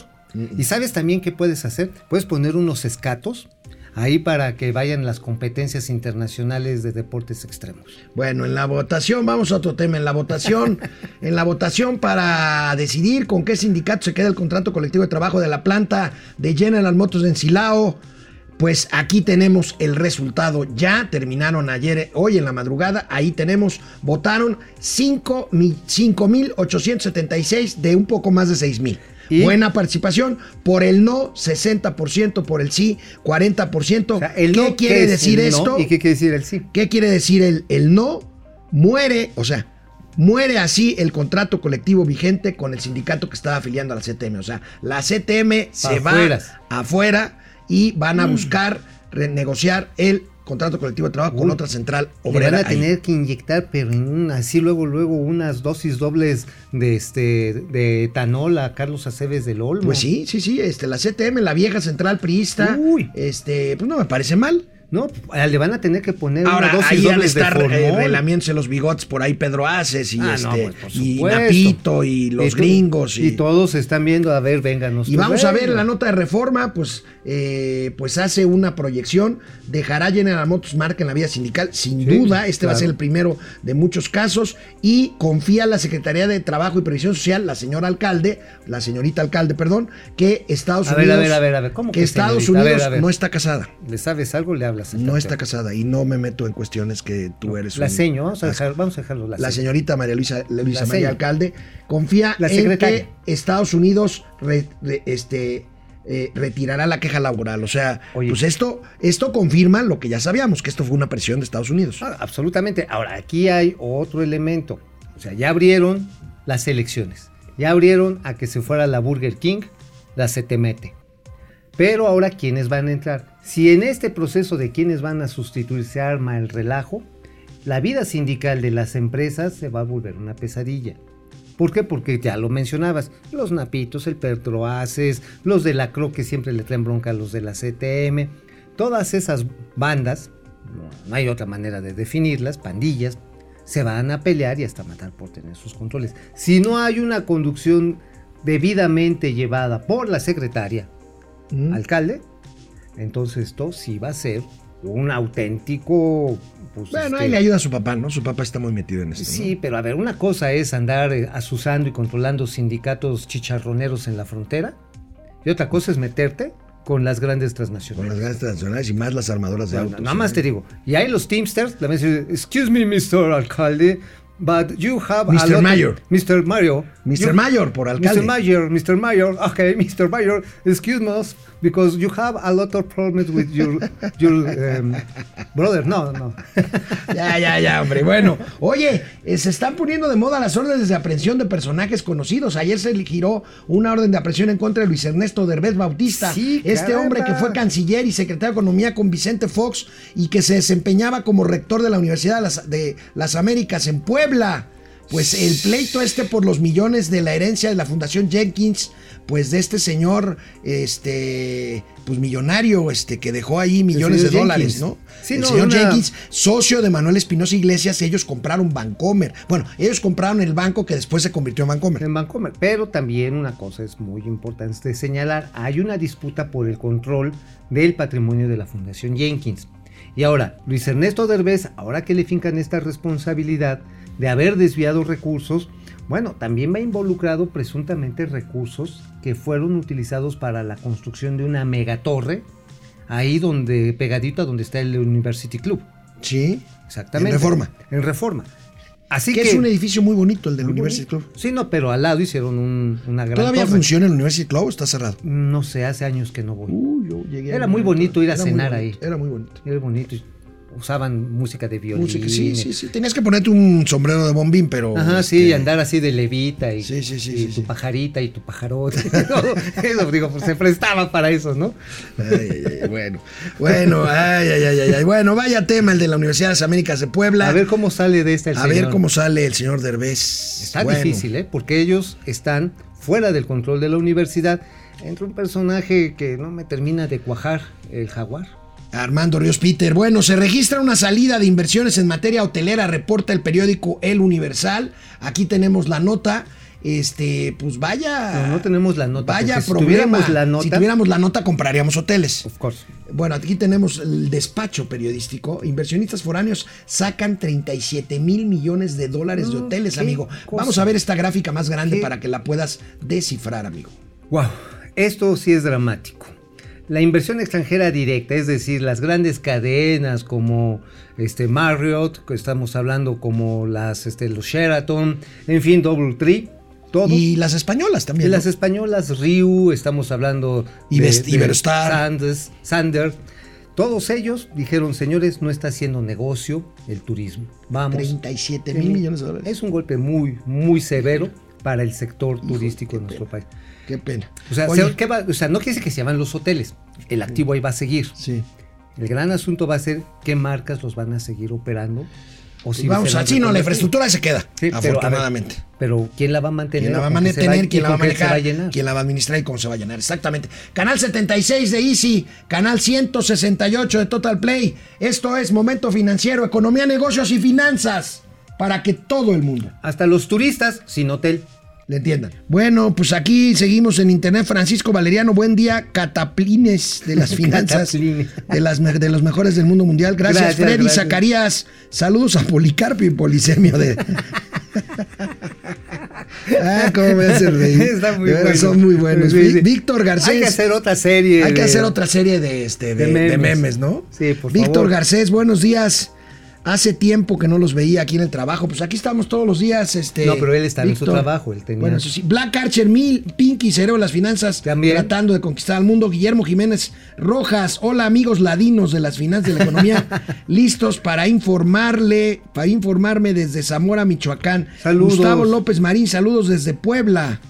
y sabes también qué puedes hacer. Puedes poner unos escatos ahí para que vayan las competencias internacionales de deportes extremos. Bueno, en la votación, vamos a otro tema. En la votación, en la votación para decidir con qué sindicato se queda el contrato colectivo de trabajo de la planta de General Motors en Silao. Pues aquí tenemos el resultado. Ya terminaron ayer, eh, hoy en la madrugada. Ahí tenemos, votaron 5.876 de un poco más de 6.000. ¿Y? Buena participación. Por el no, 60%. Por el sí, 40%. O sea, el ¿Qué no, quiere ¿qué es decir el no esto? ¿Y qué quiere decir el sí? ¿Qué quiere decir el, el no? Muere, o sea, muere así el contrato colectivo vigente con el sindicato que estaba afiliando a la CTM. O sea, la CTM se Afueras. va afuera y van a buscar renegociar el contrato colectivo de trabajo con otra central Le obrera. van a ahí. tener que inyectar, pero en un, así luego, luego unas dosis dobles de este de etanol a Carlos Aceves del Olmo. Pues sí, sí, sí, este, la CTM, la vieja central priista, Uy. este, pues no me parece mal. No, le van a tener que poner Ahora, una dosis ahí dobles de estar eh, relamiéndose los bigotes por ahí Pedro Aces y, Ah, este, no, pues, por y. Napito y los gringos. Y, todos están viendo, a ver, vénganos. Y vamos a ver la nota de reforma, pues, eh, pues hace una proyección, dejará General Motors marca en la vida sindical, sin Sí, duda, este va a ser el primero de muchos casos, y confía la Secretaría de Trabajo y Previsión Social, la señora alcalde, la señorita alcalde, perdón, que Estados A ver, Unidos, a ver, a ver, a ver, ¿cómo que que Estados? A ver, Unidos a ver. no está casada. ¿Le sabes algo? Le No está casada y no me meto en cuestiones que tú eres La un- seño, vamos a, dejar, vamos a dejarlo la, la seño. señorita María Luisa, Luisa María seño. Alcalde confía La en que Estados Unidos re- re- este, eh, retirará la queja laboral. O sea, Oye. pues esto, esto confirma lo que ya sabíamos, que esto fue una presión de Estados Unidos. Ah, absolutamente. Ahora, aquí hay otro elemento. O sea, ya abrieron las elecciones. Ya abrieron a que se fuera la Burger King, la se te mete. Pero ahora, ¿quiénes van a entrar? Si en este proceso de quiénes van a sustituir se arma el relajo, la vida sindical de las empresas se va a volver una pesadilla. ¿Por qué? Porque ya lo mencionabas, los napitos, el Petroaces, los de la CRO que siempre le traen bronca a los de la CTM, todas esas bandas, no, no hay otra manera de definirlas, pandillas, se van a pelear y hasta matar por tener sus controles. Si no hay una conducción debidamente llevada por la secretaria, Mm. alcalde, entonces esto sí va a ser un auténtico... pues, Bueno, este, ahí le ayuda a su papá, ¿no? Su papá está muy metido en esto. ¿no? Sí, pero a ver, una cosa es andar eh, asusando y controlando sindicatos chicharroneros en la frontera, y otra cosa es meterte con las grandes Con transnacionales. las grandes transnacionales y más las armadoras de Bueno, autos. nada más te digo, y ahí los Teamsters, le van a decir, excuse me, Mr. Alcalde, But you have a Mr. lot of- Mayor. Mr. Mario. Mr. You- Mayor, por alcalde. Mr. Mayor, Mr. Mayor, okay, Mr. Mayor, excuse us, because you have a lot of problems with your, your um, brother. No, no. Ya, ya, ya, hombre. Bueno, oye, eh, se están poniendo de moda las órdenes de aprehensión de personajes conocidos. Ayer se giró una orden de aprehensión en contra de Luis Ernesto Derbez Bautista. Sí, este caramba. hombre que fue canciller y secretario de Economía con Vicente Fox y que se desempeñaba como rector de la Universidad de las, de las Américas en Puebla. Pues el pleito este por los millones de la herencia de la Fundación Jenkins, pues de este señor, este, pues millonario, este, que dejó ahí millones de dólares. ¿no? Sí, el no, señor una- Jenkins, socio de Manuel Espinosa Iglesias, ellos compraron Bancomer. Bueno, ellos compraron el banco que después se convirtió en Bancomer. en Vancomer. Pero también una cosa es muy importante señalar, hay una disputa por el control del patrimonio de la Fundación Jenkins. Y ahora, Luis Ernesto Derbez, ahora que le fincan esta responsabilidad de haber desviado recursos, bueno, también va involucrado presuntamente recursos que fueron utilizados para la construcción de una megatorre, ahí donde, pegadito a donde está el University Club. Sí. Exactamente. En Reforma. En Reforma. Así que que es un edificio muy bonito el del University. Club. Sí, no, pero al lado hicieron un- una gran ¿Todavía torre. funciona el University Club o está cerrado? No sé, hace años que no voy. Uy, yo llegué Era muy bonito ir a cenar bonito, ahí. Era muy bonito. Era bonito. Usaban música de violín. Música, sí, sí, sí. Tenías que ponerte un sombrero de bombín, pero. Ajá, este, sí, y andar así de levita y, Sí, sí, sí, y sí, tu pajarita y tu pajarote. eso, digo, pues se prestaba para eso, ¿no? Ay, ay, ay, bueno, bueno, ay, ay, ay, ay, ay. Bueno, vaya tema el de la Universidad de las Américas de Puebla. A ver cómo sale de esta el A ver cómo sale el señor Derbez. Está Bueno, difícil, ¿eh? Porque ellos están fuera del control de la universidad. Entra un personaje que no me termina de cuajar, el jaguar. Armando Ríos Peter. Bueno, se registra una salida de inversiones en materia hotelera, reporta el periódico El Universal. Aquí tenemos la nota. Este, pues vaya. No, no tenemos la nota, Vaya si problema. tuviéramos la nota- Si tuviéramos la nota, compraríamos hoteles. Of course. Bueno, aquí tenemos el despacho periodístico. Inversionistas foráneos sacan 37 mil millones de dólares de Mm, hoteles, amigo. cosa. Vamos a ver esta gráfica más grande Qué- para que la puedas descifrar, amigo. Wow, esto sí es dramático. La inversión extranjera directa, es decir, las grandes cadenas como este Marriott, que estamos hablando como las este, los Sheraton, en fin, Doubletree, todo. Y las españolas Y también. las ¿no? españolas Riu, estamos hablando Ibers- Iberostar. Sanders, Sander. Todos ellos dijeron, señores, no está haciendo negocio el turismo. Vamos. 37 mil millones de dólares. Es un golpe muy, muy severo para el sector turístico de nuestro país. Qué pena. O sea, Oye, se- ¿qué va- o sea, no quiere decir que se van los hoteles. El activo ahí va a seguir. sí. El gran asunto va a ser qué marcas los van a seguir operando. O si vamos así, no, la infraestructura se queda, Sí, pero, a ver, afortunadamente. Pero, ¿quién la va a mantener? ¿Quién la va a ¿Con qué se mantener? y ¿Quién la va a manejar? va a llenar? ¿Quién la va a administrar y cómo se va a llenar? Exactamente. Canal 76 de Easy, canal 168 de Total Play. Esto es Momento Financiero, Economía, Negocios y Finanzas. Para que todo el mundo Hasta los turistas sin hotel. Le entiendan. Bueno, pues aquí seguimos en internet. Francisco Valeriano, buen día. Cataplines de las finanzas. De, las, de los mejores del mundo mundial. Gracias, Gracias, Freddy gracias. Zacarías. Saludos a Policarpio y Polisemio de. ah, cómo me hace reír. Está muy De bueno. Son muy buenos. Sí, sí. Ví- Víctor Garcés. Hay que hacer otra serie. Hay que hacer otra serie de, este, de, de de memes. memes. ¿no? Sí, por Víctor favor. Garcés, buenos días. Hace tiempo que no los veía aquí en el trabajo. Pues aquí estamos todos los días. Este, No, pero él estaba en su trabajo, él tenía- Bueno, eso sí. Black Archer Mil, Pinky, Cerebro de las Finanzas. También. Tratando de conquistar al mundo. Guillermo Jiménez Rojas. Hola, amigos ladinos de las finanzas de la economía. listos para informarle, para informarme desde Zamora, Michoacán. Saludos. Gustavo López Marín, saludos desde Puebla.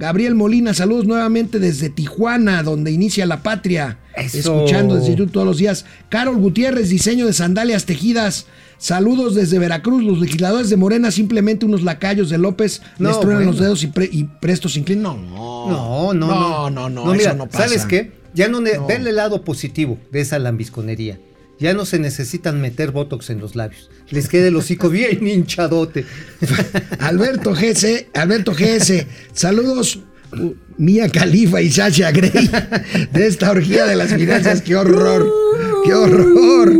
Gabriel Molina, saludos nuevamente desde Tijuana, donde inicia la patria. Eso. Escuchando desde YouTube todos los días. Carol Gutiérrez, diseño de sandalias tejidas. Saludos desde Veracruz. Los legisladores de Morena, simplemente unos lacayos de López, No, les truenan bueno. los dedos y, pre- y presto se inclinan. No, No, no, no. no, no, no, eso mira, no pasa. ¿Sabes qué? Ya no, ver el lado positivo de esa lambisconería. Ya no se necesitan meter botox en los labios. Les queda el hocico bien hinchadote. Alberto GS, Alberto GS, saludos. uh, Mía Califa y Sasha Grey de esta orgía de las finanzas. ¡Qué horror! ¡Qué horror!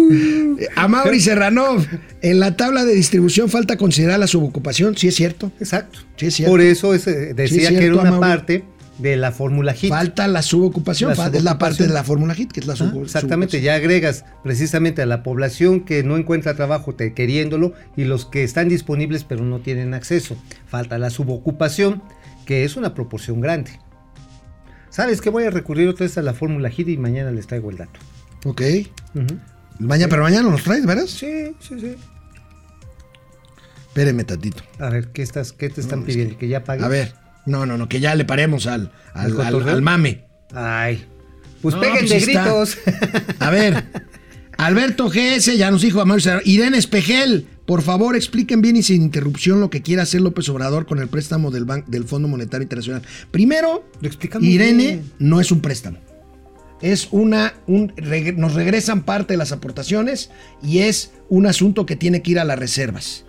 A Mauri Serranov, en la tabla de distribución falta considerar la subocupación. Sí, es cierto. Exacto. Sí, es cierto. Por eso es, eh, decía Sí, es que era una parte de la fórmula HIT. Falta la subocupación, La falta- es la parte de la fórmula HIT, que es la Ah, subocupación. Exactamente, ya agregas precisamente a la población que no encuentra trabajo te- queriéndolo y los que están disponibles pero no tienen acceso. Falta la subocupación, que es una proporción grande. ¿Sabes que Voy a recurrir otra vez a la fórmula HIT y mañana les traigo el dato. Ok. Mañana, pero mañana nos traes, ¿verdad? Sí, sí, sí. Espéreme tantito. A ver, ¿qué, estás, qué te están No, es pidiendo? ¿Que ya pagues? A ver. No, no, no, que ya le paremos al, al, ¿El al- mame. Ay, pues No, peguen pues de sí está. gritos. A ver, Alberto GS ya nos dijo a Mario Serrano, Irene Espejel, por favor expliquen bien y sin interrupción lo que quiere hacer López Obrador con el préstamo del, ban- del Fondo Monetario Internacional. Primero, Lo Irene bien. no es un préstamo. Es una, un, reg- nos regresan parte de las aportaciones y es un asunto que tiene que ir a las reservas.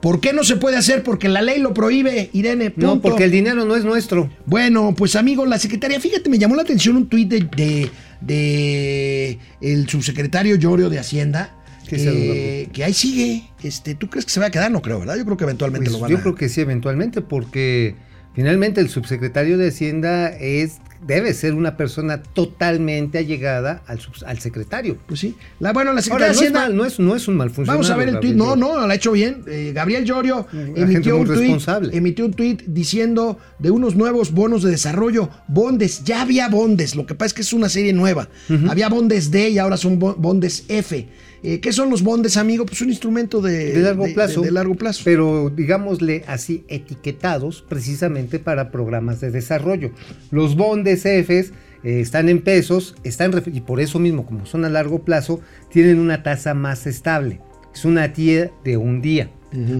¿Por qué no se puede hacer? Porque la ley lo prohíbe, Irene. No, porque el dinero no es nuestro. Bueno, pues amigo, la secretaria, fíjate, me llamó la atención un tuit de, de, de el subsecretario Llorio de Hacienda. ¿Qué se Que, que ahí sigue. Este, ¿Tú crees que se va a quedar? No creo, ¿verdad? Yo creo que eventualmente Pues lo van yo a. creo que sí, eventualmente, porque finalmente el subsecretario de Hacienda es debe ser una persona totalmente allegada al, al secretario. Pues sí. La, bueno, la Ahora, secretaria no, de es mal, no, es, no es un mal funcionario. Vamos a ver el tuit. No, no, lo ha hecho bien. Eh, Gabriel Llorio gente emitió un, tuit, responsable. emitió un tuit diciendo de unos nuevos bonos de desarrollo. Bondes, ya había bondes. Lo que pasa es que es una serie nueva. Había bondes D y ahora son bo- bondes F. Eh, ¿Qué son los bondes, amigo? Pues un instrumento de, de largo de- plazo. de- de largo plazo. Pero digámosle así, etiquetados precisamente para programas de desarrollo. Los bondes Fs eh, están en pesos, están y por eso mismo, como son a largo plazo, tienen una tasa más estable. Es una TIE de un día.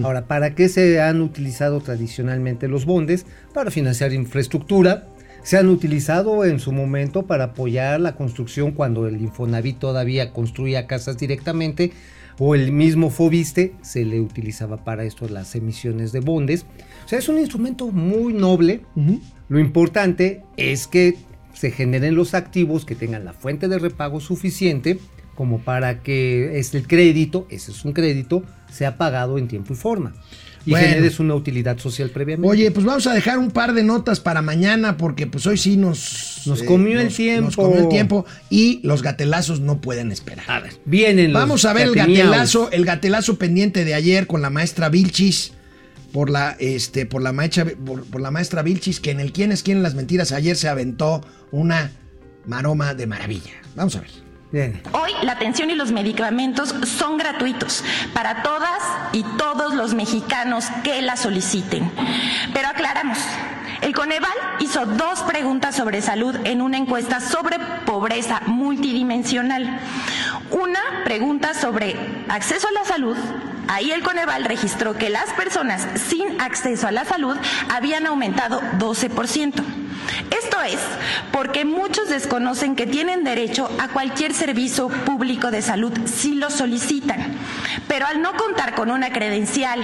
Ahora, ¿para qué se han utilizado tradicionalmente los bondes? Para financiar infraestructura. Se han utilizado en su momento para apoyar la construcción cuando el Infonavit todavía construía casas directamente o el mismo Fobiste se le utilizaba para esto las emisiones de bondes. O sea, es un instrumento muy noble. Lo importante es que se generen los activos que tengan la fuente de repago suficiente como para que el crédito, ese es un crédito, sea pagado en tiempo y forma. Y Bueno. generes una utilidad social previamente. Oye, pues vamos a dejar un par de notas para mañana porque pues hoy sí nos... Nos comió el Nos tiempo. comió el tiempo y los gatelazos no pueden esperar. a ver, vienen los Vamos a ver el gatelazo, el gatelazo pendiente de ayer con la maestra Vilchis. Por la, este, por la maestra, por, por la maestra Vilchis, que en el quién es quién las mentiras ayer se aventó una maroma de maravilla. Vamos a ver. Hoy la atención y los medicamentos son gratuitos para todas y todos los mexicanos que la soliciten. Pero aclaramos, el Coneval hizo dos preguntas sobre salud en una encuesta sobre pobreza multidimensional. Una pregunta sobre acceso a la salud. Ahí el Coneval registró que las personas sin acceso a la salud habían aumentado 12%. Esto es porque muchos desconocen que tienen derecho a cualquier servicio público de salud si lo solicitan, pero al no contar con una credencial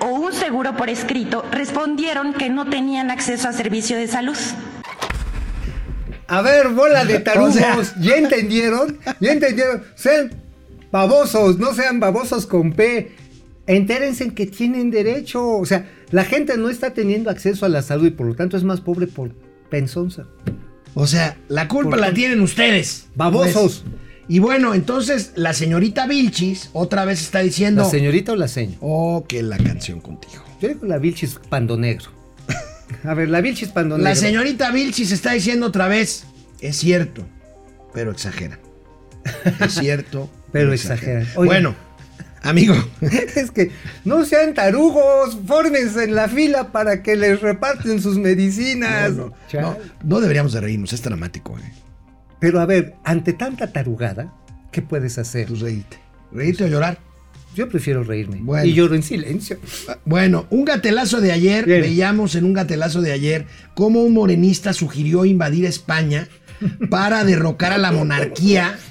o un seguro por escrito, respondieron que no tenían acceso a servicio de salud. A ver, bola de tarugos, O sea- ¿ya entendieron? ¿Ya entendieron? Sean babosos, no sean babosos con P. Entérense en que tienen derecho. O sea, la gente no está teniendo acceso a la salud y por lo tanto es más pobre por pensonza. O sea, la culpa ¿Por la tienen ustedes. Babosos. Pues, y bueno, entonces la señorita Vilchis otra vez está diciendo. ¿La señorita o la seño? Oh, que la canción contigo. Yo digo la Vilchis Pando Negro. A ver, la Vilchis Pando La señorita Vilchis está diciendo otra vez. Es cierto, pero exagera. Es cierto, Pero exagera. Bueno, amigo. es que no sean tarugos, fórmense en la fila para que les reparten sus medicinas. No, no, Chale. no, no deberíamos de reírnos, es dramático. Eh. Pero a ver, ante tanta tarugada, ¿qué puedes hacer? Pues reírte. Reírte o llorar. Yo prefiero reírme. Bueno. Y lloro en silencio. Bueno, un gatelazo de ayer, Bien. veíamos en un gatelazo de ayer cómo un morenista sugirió invadir España para derrocar a la monarquía.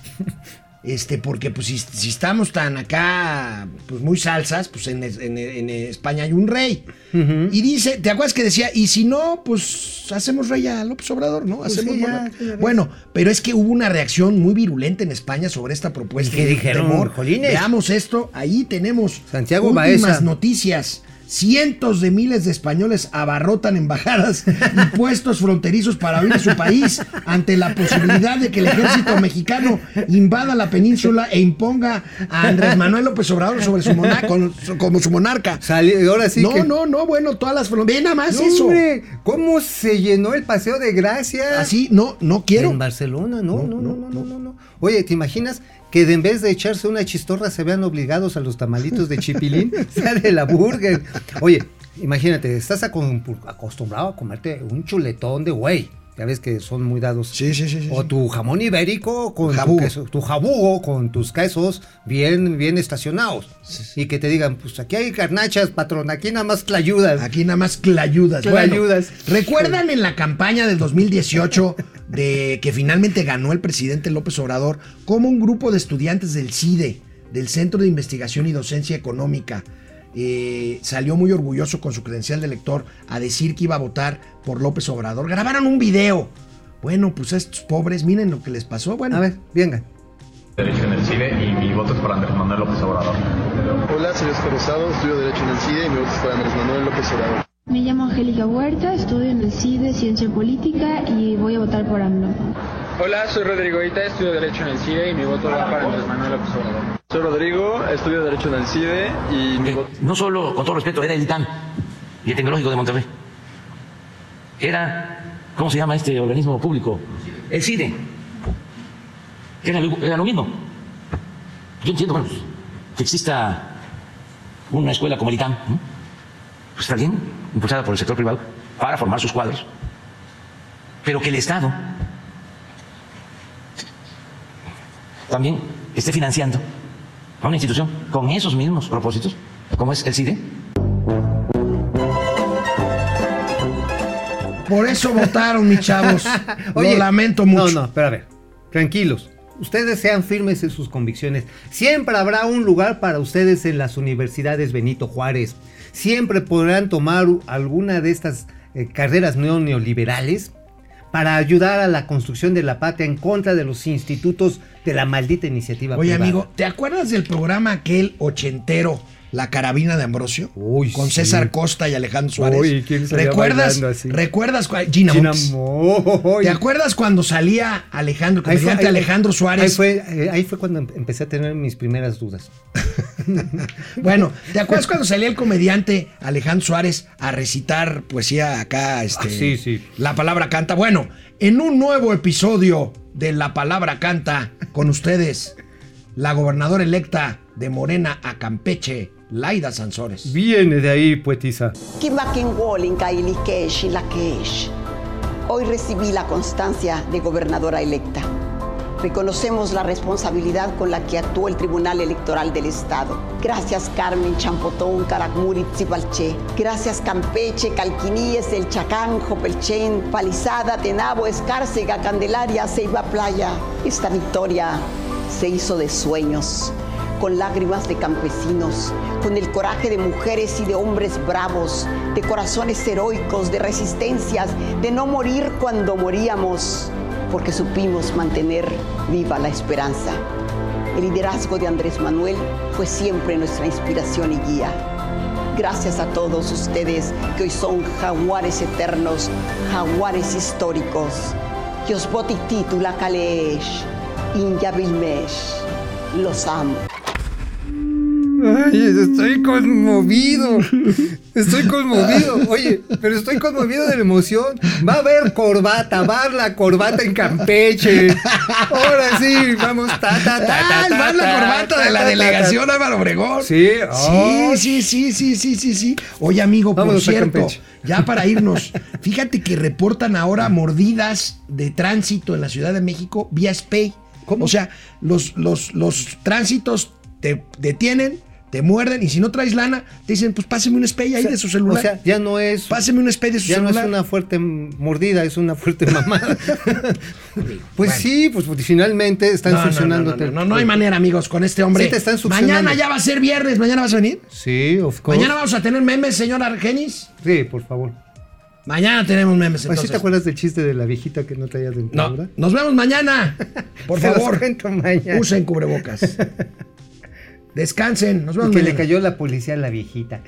Este, porque pues si, si estamos tan acá, pues muy salsas, pues en, en- en España hay un rey. Y dice, ¿te acuerdas que decía? Y si no, pues hacemos rey a López Obrador, ¿no? Pues Hacemos sí, ya, bueno, pero es que hubo una reacción muy virulenta en España sobre esta propuesta. ¿Y qué dijeron, temor. jolines? Veamos esto, ahí tenemos Santiago últimas Baeza. noticias Cientos de miles de españoles abarrotan embajadas y puestos fronterizos para huir de su país ante la posibilidad de que el ejército mexicano invada la península e imponga a Andrés Manuel López Obrador sobre su mona- con- como su monarca. Sali- ahora sí no, que... no, no, bueno, todas las fronteras. Ve nada más No, eso. hombre, ¿cómo se llenó el paseo de gracia? Así, no, no quiero. En Barcelona, no, no, no, no, no, no, no. Oye, ¿te imaginas que en vez de echarse una chistorra se vean obligados a los tamalitos de chipilín? sea de la burger. Oye, imagínate, estás acostumbrado a comerte un chuletón de güey. Ya ves que son muy dados. Sí, sí, sí, O tu jamón ibérico con Jabugo. tu queso, tu jabugo con tus quesos bien, bien estacionados. Y que te digan, pues aquí hay carnachas, patrón, aquí nada más ayudas. Aquí nada más clayudas. Clayudas. Bueno, ¿Recuerdan en la campaña del 2018 de que finalmente ganó el presidente López Obrador cómo un grupo de estudiantes del CIDE, del Centro de Investigación y Docencia Económica, eh, salió muy orgulloso con su credencial de lector a decir que iba a votar por López Obrador? Grabaron un video. Bueno, pues a estos pobres, miren lo que les pasó. Bueno, A ver, venga. Derecho en el CIDE y mi voto es para Andrés Manuel López Obrador. Hola, soy Oscar Rosado, estudio Derecho en el CIDE y mi voto es para Andrés Manuel López Obrador. Me llamo Angélica Huerta, estudio en el CIDE Ciencia Política y voy a votar por AMLO. Hola, soy Rodrigo Ita, estudio Derecho en el CIDE y mi voto va para Andrés Manuel López Obrador. Soy Rodrigo, estudio Derecho en el CIDE y mi voto... No solo, con todo respeto, era el ITAM y el Tecnológico de Monterrey. Era, ¿cómo se llama este organismo público? El CIDE. Era lo, era lo mismo. Yo entiendo, bueno, que exista una escuela como el ITAM, ¿no? pues está bien, impulsada por el sector privado, para formar sus cuadros, pero que el Estado también esté financiando a una institución con esos mismos propósitos, como es el CIDE. por eso votaron, mis chavos. Oye, lo lamento mucho. No, no, pero a ver, tranquilos. Ustedes sean firmes en sus convicciones. Siempre habrá un lugar para ustedes en las universidades Benito Juárez. Siempre podrán tomar alguna de estas eh, carreras neo- neoliberales para ayudar a la construcción de la patria en contra de los institutos de la maldita iniciativa Oye, privada. amigo, ¿te acuerdas del programa aquel ochentero, La Carabina de Ambrosio? Uy, con sí. César Costa y Alejandro Suárez. Uy, ¿quién ¿Recuerdas? así? ¿Recuerdas? Gina, Gina. ¿Te acuerdas cuando salía Alejandro, Ahí fue- comediante ahí- Alejandro Ahí Suárez? fue, eh, ahí fue cuando em- empecé a tener mis primeras dudas. Bueno, ¿te acuerdas cuando salía el comediante Alejandro Suárez a recitar poesía acá? Este, Ah, sí, sí. La palabra canta. Bueno, en un nuevo episodio de La palabra canta, con ustedes, la gobernadora electa de Morena a Campeche, Laida Sansores. Viene de ahí, poetisa. Hoy recibí la constancia de gobernadora electa. Reconocemos la responsabilidad con la que actuó el Tribunal Electoral del Estado. Gracias Carmen Champotón, Caracmuri. Gracias Campeche, Calquiníes, El Chacán, Jopelchen, Palizada, Tenabo, Escárcega, Candelaria, Ceiba Playa. Esta victoria se hizo de sueños, con lágrimas de campesinos, con el coraje de mujeres y de hombres bravos, de corazones heroicos, de resistencias, de no morir cuando moríamos, porque supimos mantener viva la esperanza. El liderazgo de Andrés Manuel fue siempre nuestra inspiración y guía. Gracias a todos ustedes que hoy son jaguares eternos, jaguares históricos. Yosbotik titula Kaleesh, Inyabilmesh. Los amo. Ay, estoy conmovido. Estoy conmovido. Oye, pero estoy conmovido de la emoción. Va a haber corbata, va a haber la corbata en Campeche. Ahora sí, vamos. Ta, ta, ta, ta, ¡Ah, ta, va la ta, corbata ta, de la delegación. Álvaro Obregón! Sí, oh. sí, sí, sí, sí, sí, sí. Oye, amigo, Vámonos por cierto, ya para irnos, fíjate que reportan ahora mordidas de tránsito en la Ciudad de México vía SPAY. ¿Cómo? O sea, los, los, los tránsitos te detienen, te muerden y si no traes lana, te dicen, pues páseme un SPAY ahí O sea, de su celular. O sea, ya no es. páseme un SPAY de su Ya no celular. es una fuerte mordida, es una fuerte mamada. pues Bueno. sí, pues porque finalmente están no, no, no, succionándote. no, no, no hay manera, amigos, con este hombre. Sí te están. Mañana ya va a ser viernes, mañana vas a venir. Sí, of course. Mañana vamos a tener memes, señor Argenis. Sí, por favor. Mañana tenemos memes, ¿sí entonces. te acuerdas del chiste de la viejita que no traía dentadura? No, nos vemos mañana. Por Se los favor, cuento mañana. usen cubrebocas. Descansen, nos vemos. Y que le cayó la policía a la viejita.